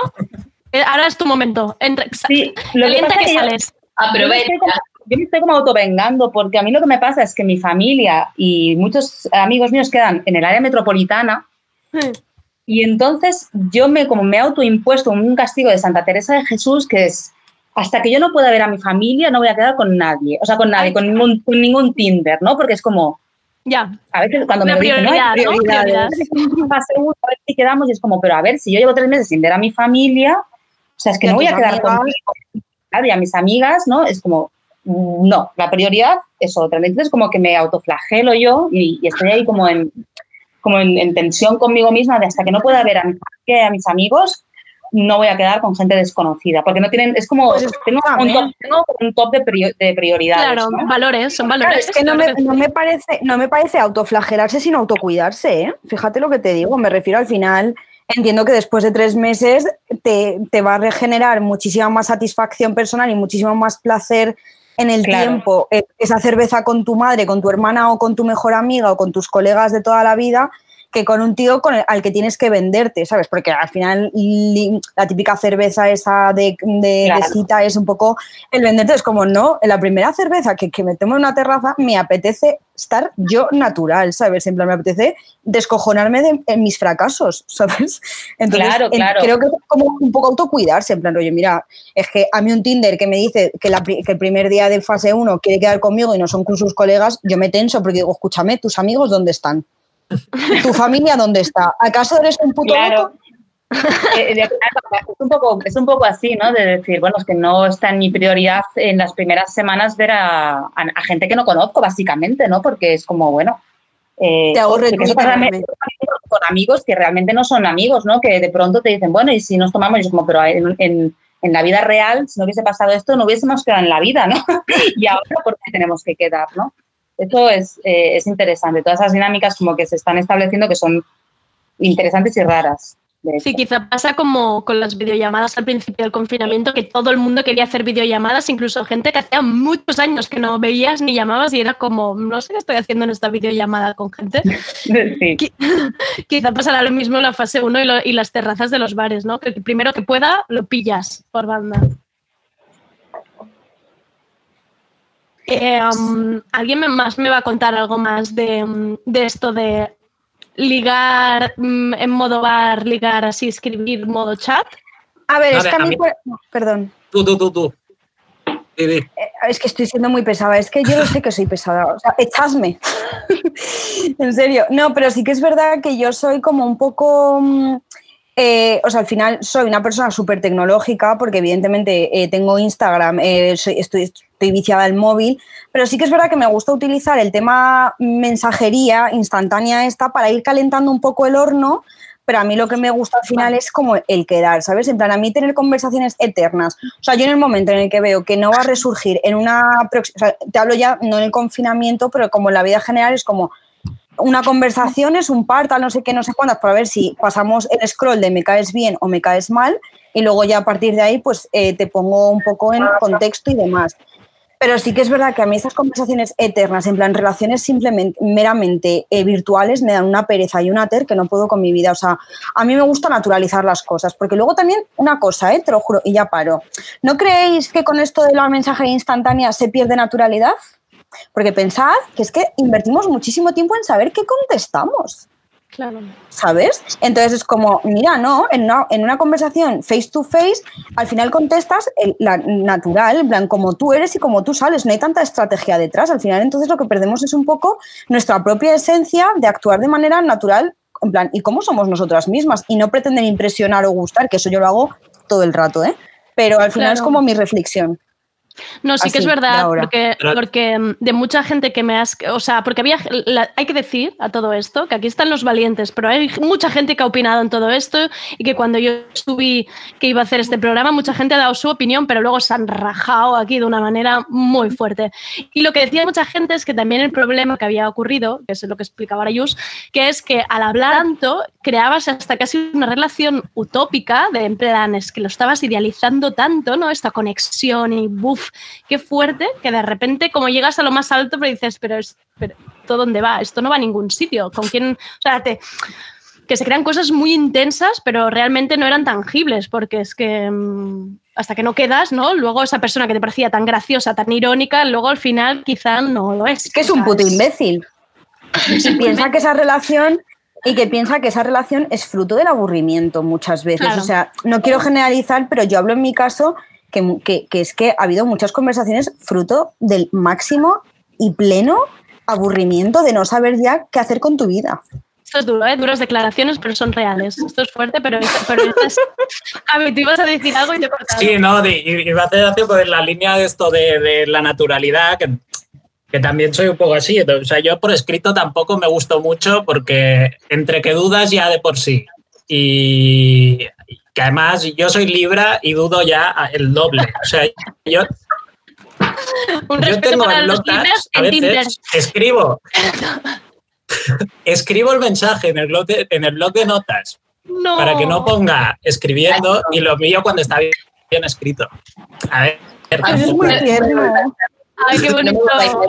ahora es tu momento. Entra, sí, Lo que pasa que, sales. Yo me, estoy como, yo me estoy como autovengando porque a mí lo que me pasa es que mi familia y muchos amigos míos quedan en el área metropolitana y entonces yo me como me he autoimpuesto un castigo de Santa Teresa de Jesús que es hasta que yo no pueda ver a mi familia no voy a quedar con nadie, o sea, con nadie, con ningún, con ningún Tinder, ¿no? Porque es como Ya. a veces cuando Una me dicen, no, hay prioridad, ¿no? prioridades, uno, a ver si quedamos y es como, pero a ver, si yo llevo tres meses sin ver a mi familia, o sea, es que no voy a quedar amigas. contigo claro, y a mis amigas, ¿no? Es como, no, la prioridad es otra. Entonces, como que me autoflagelo yo y, y estoy ahí como en, como en, en tensión conmigo misma de hasta que no pueda ver a mi familia a mis amigos, no voy a quedar con gente desconocida. Porque no tienen, es como, tengo, un top, tengo un top de, prior- de prioridades. Claro, ¿no? valores, son Claro, valores. es que no me, no me parece, no me parece autoflagelarse sino autocuidarse, ¿eh? Fíjate lo que te digo, me refiero al final, entiendo que después de tres meses te, te va a regenerar muchísima más satisfacción personal y muchísimo más placer en el Claro. tiempo eh, esa cerveza con tu madre, con tu hermana o con tu mejor amiga o con tus colegas de toda la vida que con un tío con el- al que tienes que venderte, ¿sabes? Porque al final la típica cerveza esa de, de, cita es un poco el venderte. Es como, no, en la primera cerveza que, que me tomo en una terraza me apetece estar yo natural, ¿sabes? En plan, me apetece descojonarme de mis fracasos, ¿sabes? Entonces, Claro, en- claro. creo que es como un poco autocuidarse, en plan, oye, mira, es que a mí un Tinder que me dice que, la pri- que el primer día de fase 1 quiere quedar conmigo y no son con sus colegas, yo me tenso porque digo, escúchame, ¿tus amigos dónde están? ¿Tu familia dónde está? ¿Acaso eres un puto Claro. loco? Eh, es, un poco, es un poco así, ¿no? De decir, bueno, es que no está en mi prioridad en las primeras semanas ver a, a- a gente que no conozco, básicamente, ¿no? Porque es como, bueno. eh, Te realmente. con amigos que realmente no son amigos, ¿no? Que de pronto te dicen, bueno, y si nos tomamos, y es como, pero en, en- en la vida real, si no hubiese pasado esto, no hubiésemos quedado en la vida, ¿no? y ahora, ¿por qué tenemos que quedar, no? Eso es, eh, es interesante, todas esas dinámicas como que se están estableciendo que son interesantes y raras. Sí, quizá pasa como con las videollamadas al principio del confinamiento, que todo el mundo quería hacer videollamadas, incluso gente que hacía muchos años que no veías ni llamabas y era como, no sé qué estoy haciendo en esta videollamada con gente. Qui- Quizá pasará lo mismo en la fase 1 y, y las terrazas de los bares, ¿no? Que primero que pueda, lo pillas por banda. Eh, um, ¿Alguien más me va a contar algo más de, um, de esto de ligar mm, en modo bar, ligar así, escribir modo chat? A ver, es de- que a a mí, mí- por- no, perdón, Tú, tú, tú, tú. Eh, es que estoy siendo muy pesada, es que yo no sé que soy pesada, o sea, echadme. en serio, no, pero sí que es verdad que yo soy como un poco, mm, eh, o sea, al final soy una persona súper tecnológica porque evidentemente eh, tengo Instagram, eh, soy- estoy, estoy viciada al móvil, pero sí que es verdad que me gusta utilizar el tema mensajería instantánea esta para ir calentando un poco el horno pero a mí lo que me gusta al final es como el quedar, ¿sabes? En plan, a mí tener conversaciones eternas. O sea, yo en el momento en el que veo que no va a resurgir en una... O sea, te hablo ya no en el confinamiento, pero como en la vida general es como una conversación, es un par, tal, no sé qué, no sé cuántas, para ver si pasamos el scroll de me caes bien o me caes mal y luego ya a partir de ahí pues eh, te pongo un poco en contexto y demás. Pero sí que es verdad que a mí estas conversaciones eternas, en plan relaciones simplemente, meramente eh, virtuales, me dan una pereza y una ter que no puedo con mi vida. O sea, a mí me gusta naturalizar las cosas, porque luego también una cosa, ¿eh? te lo juro, y ya paro. ¿No creéis que con esto de la mensajería instantánea se pierde naturalidad? Porque pensad que es que invertimos muchísimo tiempo en saber qué contestamos. Claro. ¿sabes? Entonces es como, mira, no, en una, en una conversación face to face, al final contestas el- la natural, en plan, como tú eres y como tú sales, no hay tanta estrategia detrás. Al final, entonces lo que perdemos es un poco nuestra propia esencia de actuar de manera natural, en plan, ¿y cómo somos nosotras mismas? Y no pretender impresionar o gustar, que eso yo lo hago todo el rato, ¿eh? Pero al final es como mi reflexión. No, sí que es Así, de verdad, ahora. porque, porque mm, de mucha gente que me has... O sea, porque había... la- hay que decir a todo esto que aquí están los valientes, pero hay mucha gente que ha opinado en todo esto y que cuando yo subí que iba a hacer este programa, mucha gente ha dado su opinión, pero luego se han rajado aquí de una manera muy fuerte. Y lo que decía mucha gente es que también el problema que había ocurrido, que es lo que explicaba Arayus, que es que al hablar tanto creabas hasta casi una relación utópica de en plan, es que lo estabas idealizando tanto, ¿no? Esta conexión y buf, qué fuerte, que de repente como llegas a lo más alto, pero dices, pero, es, pero ¿esto dónde va? Esto no va a ningún sitio. ¿Con quién? O sea, te- que se crean cosas muy intensas, pero realmente no eran tangibles, porque es que mm, hasta que no quedas, ¿no? Luego esa persona que te parecía tan graciosa, tan irónica, luego al final quizá no lo es. que es un puto imbécil. Y piensa que esa relación y que piensa que esa relación es fruto del aburrimiento muchas veces. Claro. O sea, no quiero generalizar, pero yo hablo en mi caso que, que- que es que ha habido muchas conversaciones fruto del máximo y pleno aburrimiento de no saber ya qué hacer con tu vida. Esto es duro, ¿eh? Duras declaraciones, pero son reales. Esto es fuerte, pero, pero es... A ver, tú ibas a decir algo y te cortado. Sí, no, de- y y me hace gracia por la línea de esto de, de la naturalidad, que, que también soy un poco así. O sea, yo por escrito tampoco me gustó mucho porque entre que dudas ya de por sí y que además yo soy Libra y dudo ya el doble. O sea, yo, Un yo tengo para en los notas, a Tinder. veces escribo, escribo el mensaje en el blog de, en el blog de notas No. para que no ponga escribiendo y lo mío cuando está bien, bien escrito. A ver, Es muy tierno. Ay, qué bonito.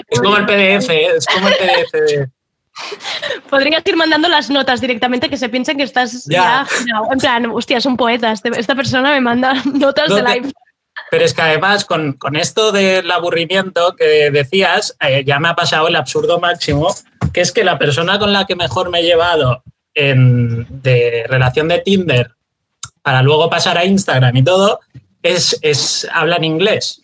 es como el PDF, es como el PDF de- Podrías ir mandando las notas directamente que se piensen que estás Ya. en plan, hostia, es un poeta. este- esta persona me manda notas de ¿Dónde- live. Pero es que además con, con esto del aburrimiento que decías, eh, ya me ha pasado el absurdo máximo, que es que la persona con la que mejor me he llevado en, de relación de Tinder para luego pasar a Instagram y todo, es, es habla en inglés.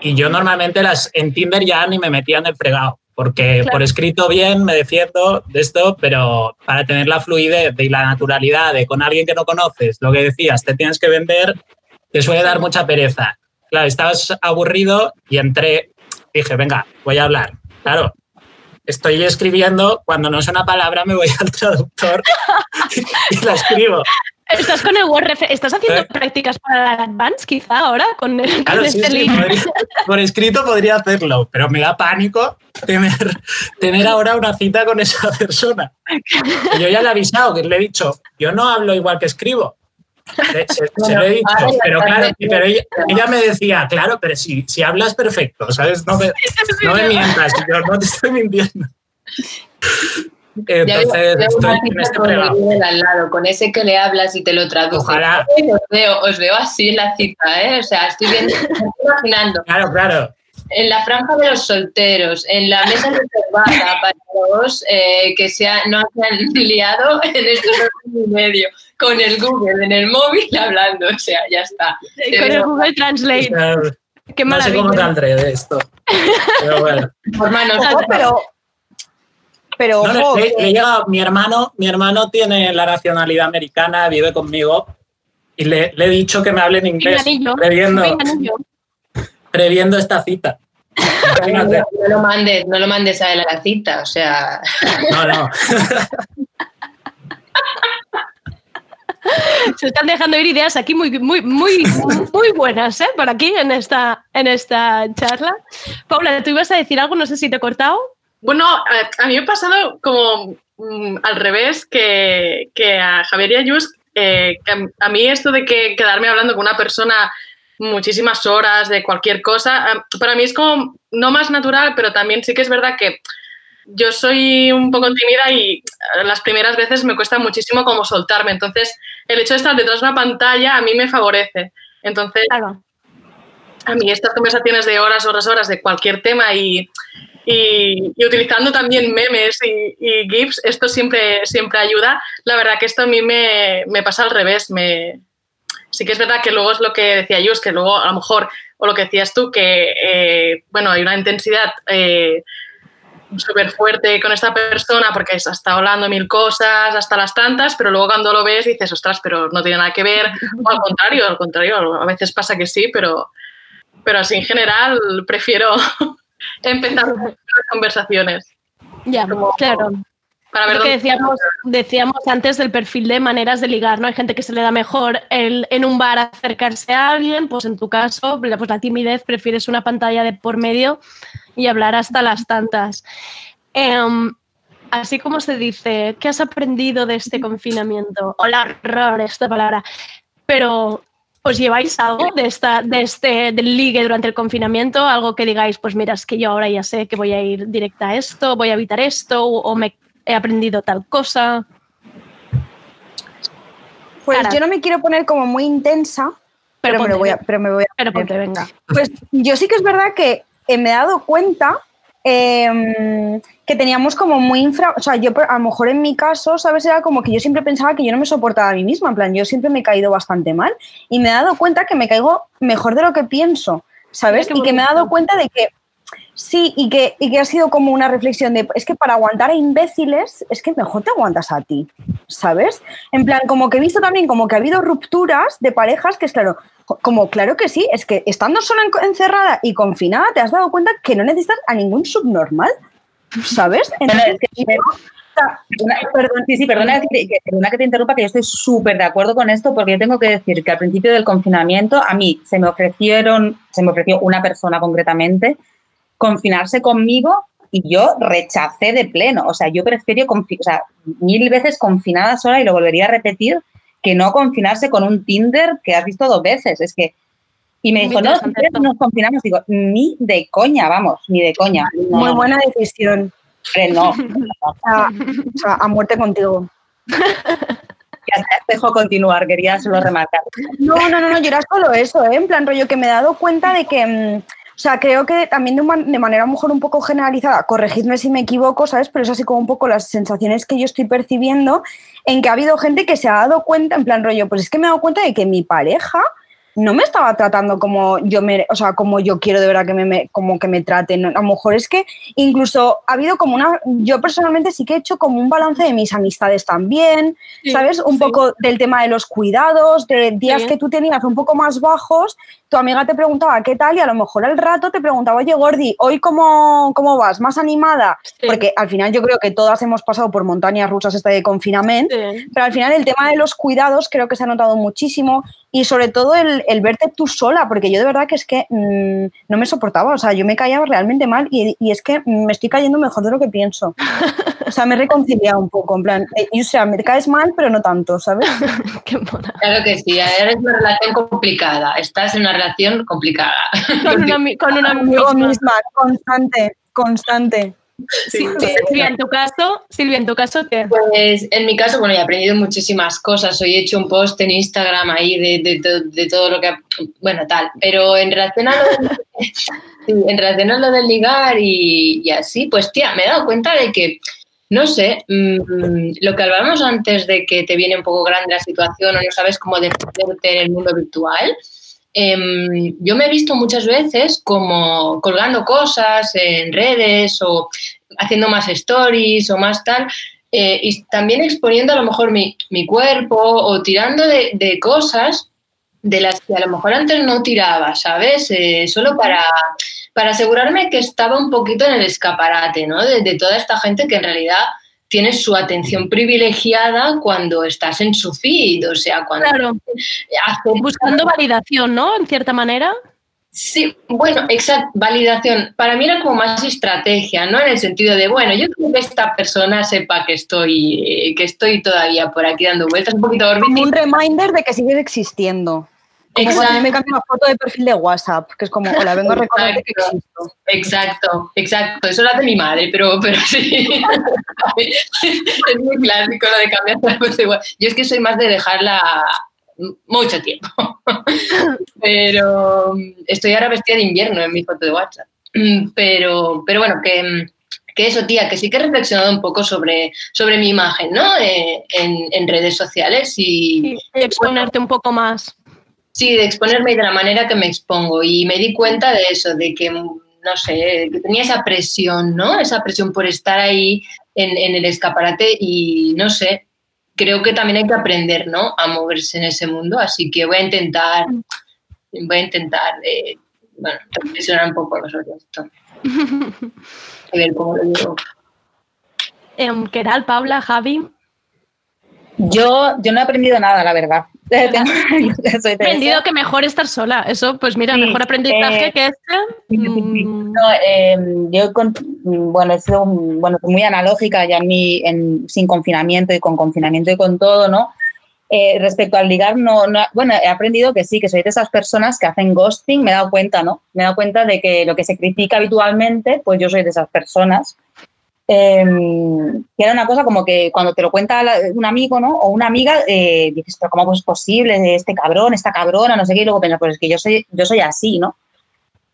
Y yo normalmente las, en Tinder ya ni me metía en el fregado, porque Claro. por escrito bien me defiendo de esto, pero para tener la fluidez y la naturalidad de con alguien que no conoces, lo que decías, te tienes que vender, te suele dar mucha pereza. Claro, estabas aburrido y entré, dije, venga, voy a hablar. Claro, estoy escribiendo, cuando no es una palabra me voy al traductor y la escribo. Estás con el Word Ref- ¿Estás haciendo prácticas para Advance quizá ahora con, con Claro, sí, este sí, libro? podría- por escrito podría hacerlo, pero me da pánico tener, tener ahora una cita con esa persona. Y yo ya le he avisado, que le he dicho, yo no hablo igual que escribo. Se, se lo he dicho, pero claro, bien. pero ella, ella me decía, claro, pero si, si hablas perfecto, ¿sabes? No me, no me mientas, yo no te estoy mintiendo. Ya veo- Entonces, veo estoy una en cita este con el al lado, con ese que le hablas y te lo traduce. Ojalá. Os veo, os veo así en la cita, ¿eh? O sea, estoy viendo, estoy imaginando. Claro, claro. En la franja de los solteros, en la mesa reservada para los eh, que se ha- no se han liado en estos dos años y medio, con el Google en el móvil hablando, o sea, ya está. Te Con el. Google Translate. Qué no sé cómo saldré de esto. Pero bueno. Hermanos, Ojo, pero, pero No, ojo, le, que- le llega, mi hermano, mi hermano tiene la nacionalidad americana, vive conmigo y le, le he dicho que me hable en inglés, previendo, previendo esta cita. No lo mandes, no lo mandes a él a la cita, o sea. No, no. Se están dejando ir ideas aquí muy, muy, muy, muy buenas, ¿eh? Por aquí en esta, en esta charla. Paula, tú ibas a decir algo, no sé si te he cortado. Bueno, a, a mí me ha pasado como mm, al revés que, que a Javier y a Yus, eh, que a, a mí esto de que quedarme hablando con una persona muchísimas horas de cualquier cosa, para mí es como no más natural, pero también sí que es verdad que yo soy un poco tímida y eh, las primeras veces me cuesta muchísimo como soltarme. Entonces, el hecho de estar detrás de una pantalla a mí me favorece. Entonces, a mí estas conversaciones de horas, horas, horas de cualquier tema y, y- y utilizando también memes y, y GIFs, esto siempre, siempre ayuda. La verdad que esto a mí me, me pasa al revés. Me, sí que es verdad que luego es lo que decía Yus, que luego a lo mejor, o lo que decías tú, que eh, bueno, hay una intensidad eh, súper fuerte con esta persona porque has estado hablando mil cosas hasta las tantas, pero luego cuando lo ves dices, ostras, pero no tiene nada que ver. O al contrario, al contrario, a veces pasa que sí, pero, pero así en general prefiero empezar las conversaciones. Ya, claro. Para ver Lo que dónde- decíamos, decíamos antes del perfil de maneras de ligar, ¿no? Hay gente que se le da mejor el, en un bar acercarse a alguien, pues en tu caso, pues la timidez, prefieres una pantalla de por medio y hablar hasta las tantas. Em, así como se dice, ¿qué has aprendido de este confinamiento? Hola, horror esta palabra. Pero, ¿os lleváis algo de, esta, de este del ligue durante el confinamiento? Algo que digáis, pues mira, es que yo ahora ya sé que voy a ir directa a esto, voy a evitar esto, o, o me he aprendido tal cosa. Pues Cara. yo no me quiero poner como muy intensa, pero, me, ponte, lo voy a, pero me voy a Pero ponte, venga. Pues yo sí que es verdad que eh, me he dado cuenta em, que teníamos como muy infra... O sea, yo a lo mejor en mi caso, ¿sabes? Era como que yo siempre pensaba que yo no me soportaba a mí misma. En plan, yo siempre me he caído bastante mal y me he dado cuenta que me caigo mejor de lo que pienso, ¿sabes? Y que me he dado cuenta de que Sí, y que, y que ha sido como una reflexión de, es que para aguantar a imbéciles, es que mejor te aguantas a ti, ¿sabes? En plan, como que he visto también como que ha habido rupturas de parejas que es claro, co- como claro que sí, es que estando sola en- encerrada y confinada, te has dado cuenta que no necesitas a ningún subnormal, ¿sabes? Entonces, Una- perdón, sí, sí, perdona que, que- perdona que te interrumpa, que yo estoy súper de acuerdo con esto, porque yo tengo que decir que al principio del confinamiento a mí se me ofrecieron, se me ofreció una persona concretamente confinarse conmigo y yo rechacé de pleno. O sea, yo prefiero, o sea, mil veces confinada sola y lo volvería a repetir que no confinarse con un Tinder que has visto dos veces. Es que. Y me dijo, no, nos confinamos. Digo, ni de coña, vamos, ni de coña. No, muy buena decisión. hombre, no. O sea, o sea, a muerte contigo. Ya te dejo continuar, quería solo remarcar. No, no, no, no, yo era solo eso, ¿eh? en plan rollo que me he dado cuenta de que, mm, o sea, creo que también de, de manera a lo mejor un poco generalizada, corregidme si me equivoco, ¿sabes? Pero es así como un poco las sensaciones que yo estoy percibiendo en que ha habido gente que se ha dado cuenta, en plan rollo, pues es que me he dado cuenta de que mi pareja no me estaba tratando como yo me, o sea, como yo quiero de verdad que me, me- como que me traten. A lo mejor es que incluso ha habido como una, yo personalmente sí que he hecho como un balance de mis amistades también, Sí, ¿sabes? Un sí. poco del tema de los cuidados, de días Sí. que tú tenías un poco más bajos, tu amiga te preguntaba qué tal y a lo mejor al rato te preguntaba, oye Gordi, ¿hoy cómo, cómo vas? ¿Más animada? Porque al final yo creo que todas hemos pasado por montañas rusas este de confinamiento, pero al final el tema de los cuidados creo que se ha notado muchísimo y sobre todo el, el verte tú sola, porque yo de verdad que es que mm, no me soportaba, o sea, yo me caía realmente mal y, y es que me estoy cayendo mejor de lo que pienso. O sea, me he reconciliado un poco, en plan, eh, y, o sea, me caes mal, pero no tanto, ¿sabes? Claro que sí, eres una relación complicada, estás en una relación complicada. Con una, con una misma, constante, constante. Sí, Silvia, en tu caso, Silvia, en tu caso, ¿qué? Pues en mi caso, bueno, he aprendido muchísimas cosas. Hoy he hecho un post en Instagram ahí de, de to- de todo lo que... Bueno, tal. Pero en relación a lo, del- sí, en relación a lo del ligar y, y así, pues tía, me he dado cuenta de que, no sé, mm, lo que hablábamos antes de que te viene un poco grande la situación o no sabes cómo defenderte en el mundo virtual, em, yo me he visto muchas veces como colgando cosas en redes o haciendo más stories o más tal, eh, y también exponiendo a lo mejor mi, mi cuerpo o tirando de, de cosas de las que a lo mejor antes no tiraba, ¿sabes? Eh, solo para, para asegurarme que estaba un poquito en el escaparate, ¿no? De, de toda esta gente que en realidad tiene su atención privilegiada cuando estás en su feed, o sea, cuando Claro. Buscando validación, ¿no? En cierta manera. Sí, bueno, exacto, validación. Para mí era como más estrategia, ¿no? En el sentido de, bueno, yo quiero que esta persona sepa que estoy, que estoy todavía por aquí dando vueltas, un poquito Como orbiting. un reminder de que sigues existiendo. Como cuando a mí me cambia una foto de perfil de WhatsApp, que es como, hola, vengo a recordarte que existo. Exacto, exacto. Eso lo hace mi madre, pero, pero sí. es muy clásico lo de cambiar la foto de WhatsApp. Yo es que soy más de dejarla mucho tiempo. pero estoy ahora vestida de invierno en mi foto de WhatsApp. Pero, pero bueno, que, que eso, tía, que sí que he reflexionado un poco sobre, sobre mi imagen, ¿no? Eh, en, en redes sociales y, Y exponerte un poco más. Sí, de exponerme de la manera que me expongo. Y me di cuenta de eso, de que, mm, no sé, que tenía esa presión, ¿no? Esa presión por estar ahí en, en el escaparate y, no sé, creo que también hay que aprender, ¿no? A moverse en ese mundo. Así que voy a intentar, voy a intentar, eh, bueno, reflexionar un poco sobre esto. Y ver cómo lo digo. Em, Keral, Paula, Javi. Yo, yo no he aprendido nada, la verdad. Soy He aprendido que mejor estar sola. Eso, pues mira, mejor aprendizaje eh, que este. No, eh, yo con- bueno, he sido un- bueno, muy analógica ya en mi, en- sin confinamiento y con confinamiento y con todo, ¿no? Eh, respecto al ligar, no, no- bueno, he aprendido que sí, que soy de esas personas que hacen ghosting, me he dado cuenta, ¿no? Me he dado cuenta de que lo que se critica habitualmente, pues yo soy de esas personas. Eh, que era una cosa como que cuando te lo cuenta un amigo, ¿no? O una amiga, eh, dices, pero ¿cómo es posible? Este cabrón, esta cabrona, no sé qué, y luego piensas, pues es que yo soy, yo soy así, ¿no?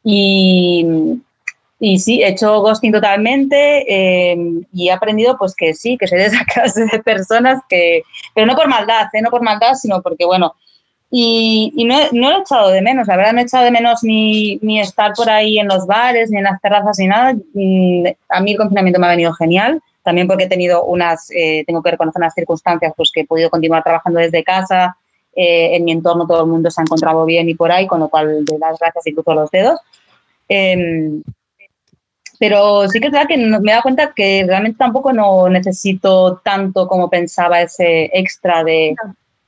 Y, y sí, he hecho ghosting totalmente eh, y he aprendido pues que sí, que soy de esa clase de personas que, pero no por maldad, ¿eh? no por maldad, sino porque bueno, y, y no, no lo he echado de menos, la verdad no he echado de menos ni, ni estar por ahí en los bares, ni en las terrazas, ni nada. Mm, A mí el confinamiento me ha venido genial, también porque he tenido unas, eh, tengo que reconocer unas circunstancias pues que he podido continuar trabajando desde casa, eh, en mi entorno todo el mundo se ha encontrado bien y por ahí, con lo cual doy las gracias y cruzo los dedos. Em, pero sí que es verdad que me he dado cuenta que realmente tampoco no necesito tanto como pensaba ese extra de,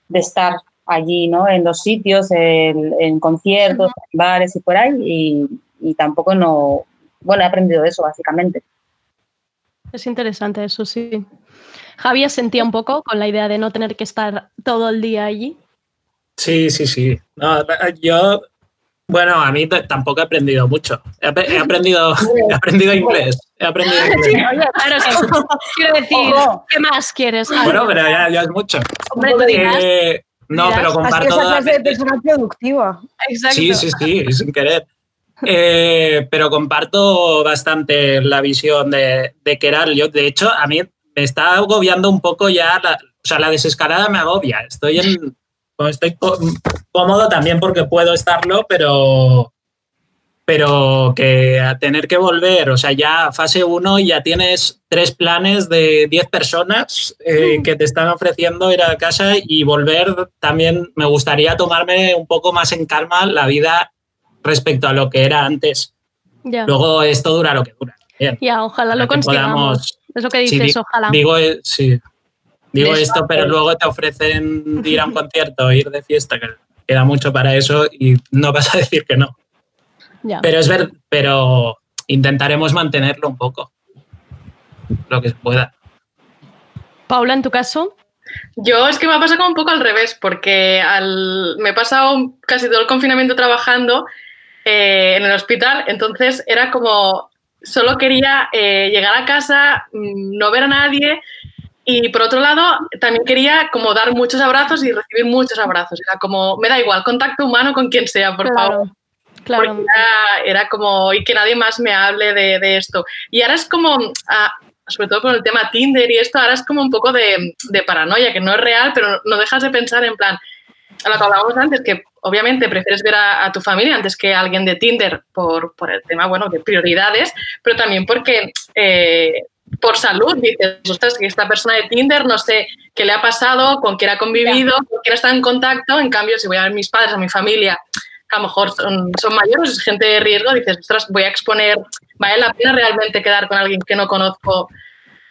de estar allí, ¿no? En los sitios, en, en conciertos, en bares y por ahí. Y, y tampoco no... Bueno, he aprendido eso, básicamente. Es interesante eso, sí. Javi sentía un poco con la idea de no tener que estar todo el día allí. Sí, sí, sí. No, yo, bueno, a mí tampoco he aprendido mucho. He, ap- he aprendido, he aprendido inglés. He aprendido Sí, inglés. oye, claro que quiero decir, Ojo. ¿qué más quieres? Bueno, pero ya, ya es mucho. Hombre, tú dirás, Eh, no, pero Así comparto esa clase de persona productiva. Exacto. Sí, sí, sí, sin querer. Eh, pero comparto bastante la visión de, de Keral. Yo, de hecho, a mí me está agobiando un poco ya, la, o sea, la desescalada me agobia. Estoy en, estoy có- cómodo también porque puedo estarlo, pero, pero que a tener que volver, o sea, ya fase 1 ya tienes tres planes de 10 personas eh, que te están ofreciendo ir a casa y volver también me gustaría tomarme un poco más en calma la vida respecto a lo que era antes. Ya. Luego esto dura lo que dura. Bien. Ya, ojalá lo consigamos. es lo que dices, di- ojalá. Digo, eh, sí. Digo De esto, pero luego te ofrecen ir a un concierto, ir de fiesta, que queda mucho para eso y no vas a decir que no. Ya. Pero es ver, pero intentaremos mantenerlo un poco. Lo que se pueda. Paula, en tu caso. Yo es que me ha pasado como un poco al revés, porque al, me he pasado casi todo el confinamiento trabajando eh, en el hospital, entonces era como, solo quería eh, llegar a casa, mm, no ver a nadie y por otro lado también quería como dar muchos abrazos y recibir muchos abrazos, era como, me da igual, contacto humano con quien sea, por favor. Claro. Porque era, era como, y que nadie más me hable de, de esto. Y ahora es como, ah, sobre todo con el tema Tinder y esto, ahora es como un poco de, de paranoia, que no es real, pero no dejas de pensar en plan, a lo que hablábamos antes, que obviamente prefieres ver a, a tu familia antes que a alguien de Tinder por, por el tema, bueno, de prioridades, pero también porque eh, por salud dices, ostras, que esta persona de Tinder no sé qué le ha pasado, con quién ha convivido, con quién está en contacto, en cambio, si voy a ver a mis padres, a mi familia, a lo mejor son, son mayores, es gente de riesgo, dices, ostras, voy a exponer, vale la pena realmente quedar con alguien que no conozco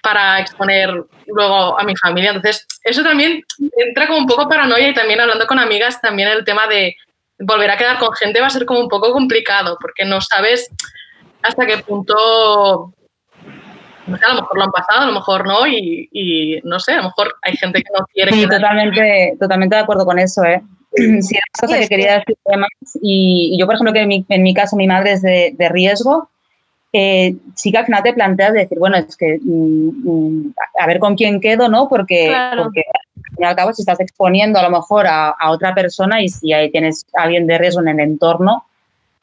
para exponer luego a mi familia. Entonces, eso también entra como un poco paranoia y también hablando con amigas, también el tema de volver a quedar con gente va a ser como un poco complicado porque no sabes hasta qué punto, no sé, a lo mejor lo han pasado, a lo mejor no y, y no sé, a lo mejor hay gente que no quiere Sí, totalmente, totalmente de acuerdo con eso, ¿eh? Sí, es cosa que quería decir además, y, y yo, por ejemplo, que en mi, en mi caso mi madre es de, de riesgo, eh, sí que al final te planteas de decir, bueno, es que mm, mm, a ver con quién quedo, ¿no? Porque, Claro. porque al fin y al cabo si estás exponiendo a lo mejor a, a otra persona y si ahí tienes a alguien de riesgo en el entorno,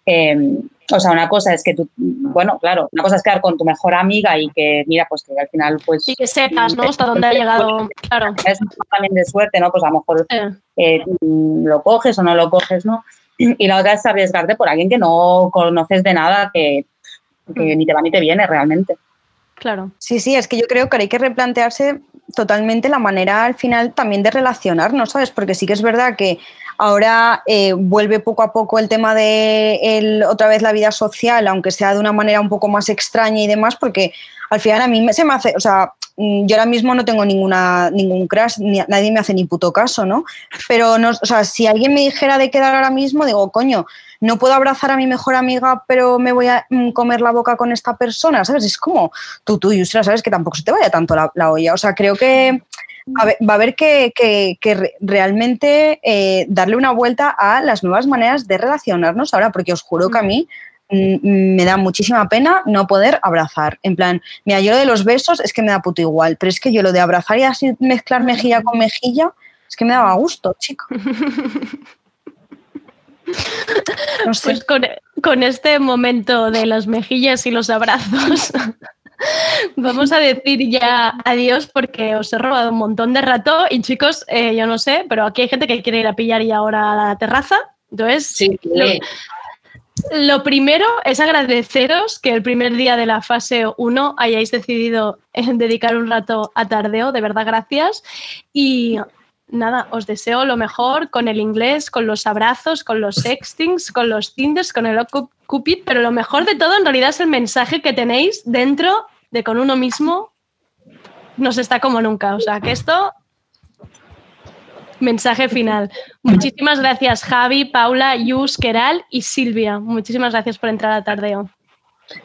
eh, o sea, una cosa es que tú, bueno, claro, una cosa es quedar con tu mejor amiga y que, mira, pues que al final, pues... Y que sepas, ¿no? Hasta dónde ha llegado. Claro. Es también de suerte, ¿no? Pues a lo mejor eh, mm, lo coges o no lo coges, ¿no? Y la otra es arriesgarte por alguien que no conoces de nada, que, que ni te va ni te viene realmente. Claro. Sí, sí, es que yo creo que hay que replantearse totalmente la manera al final también de relacionarnos, ¿sabes? Porque sí que es verdad que ahora eh, vuelve poco a poco el tema de otra vez la vida social, aunque sea de una manera un poco más extraña y demás, porque al final a mí se me hace, o sea, mm, yo ahora mismo no tengo ninguna, ningún crush, ni, nadie me hace ni puto caso, ¿no? Pero, no, o sea, si alguien me dijera de quedar ahora mismo, digo, coño, no puedo abrazar a mi mejor amiga, pero me voy a mm, comer la boca con esta persona, ¿sabes? Es como tú, tú, Yusra, ¿sabes? Que tampoco se te vaya tanto la olla. O sea, creo que a va a haber que, que- que re- realmente eh, darle una vuelta a las nuevas maneras de relacionarnos ahora, porque os juro que a mí mm, me da muchísima pena no poder abrazar. En plan, mira, yo lo de los besos es que me da puto igual, pero es que yo lo de abrazar y así mezclar mejilla con mejilla, es que me daba gusto, chico. No sé. Pues con, con este momento de las mejillas y los abrazos, vamos a decir ya adiós porque os he robado un montón de rato y chicos, eh, yo no sé, pero aquí hay gente que quiere ir a pillar ya ahora a la terraza. Entonces, lo, lo primero es agradeceros que el primer día de la fase 1 hayáis decidido eh, dedicar un rato a tardeo, de verdad gracias. Y nada, os deseo lo mejor con el inglés, con los abrazos, con los sextings, con los tinders, con el Cupid, pero lo mejor de todo en realidad es el mensaje que tenéis dentro de con uno mismo nos está como nunca. O sea, que esto Mensaje final. Muchísimas gracias, Javi, Paula, Yus, Keral y Silvia. Muchísimas gracias por entrar a Tardeo.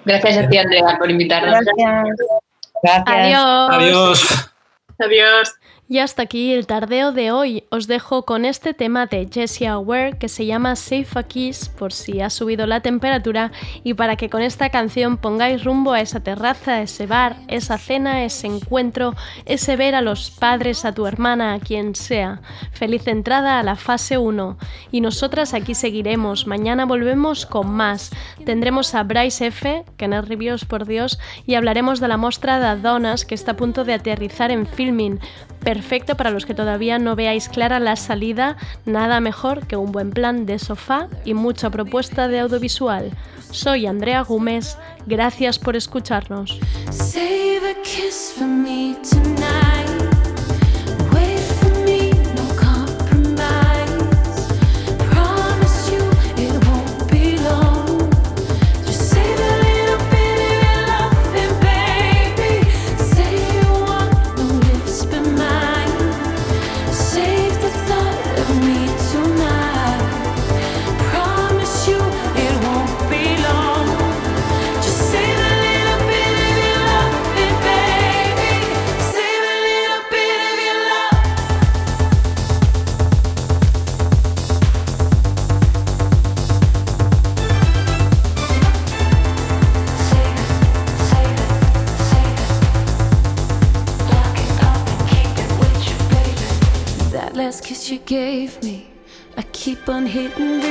Gracias a ti, Andrea, por invitarnos. Gracias. Adiós. Adiós. Adiós. Y hasta aquí el tardeo de hoy. Os dejo con este tema de Jessie Ware que se llama Safe a Kiss por si ha subido la temperatura y para que con esta canción pongáis rumbo a esa terraza, ese bar, esa cena, ese encuentro, ese ver a los padres, a tu hermana, a quien sea. Feliz entrada a la fase 1. Y nosotras aquí seguiremos. Mañana volvemos con más. Tendremos a Bryce F, que no por Dios, y hablaremos de la mostra de Donas que está a punto de aterrizar en filming perfecto para los que todavía no veáis clara la salida, nada mejor que un buen plan de sofá y mucha propuesta de audiovisual. Soy Andrea Gómez, gracias por escucharnos. keep on hitting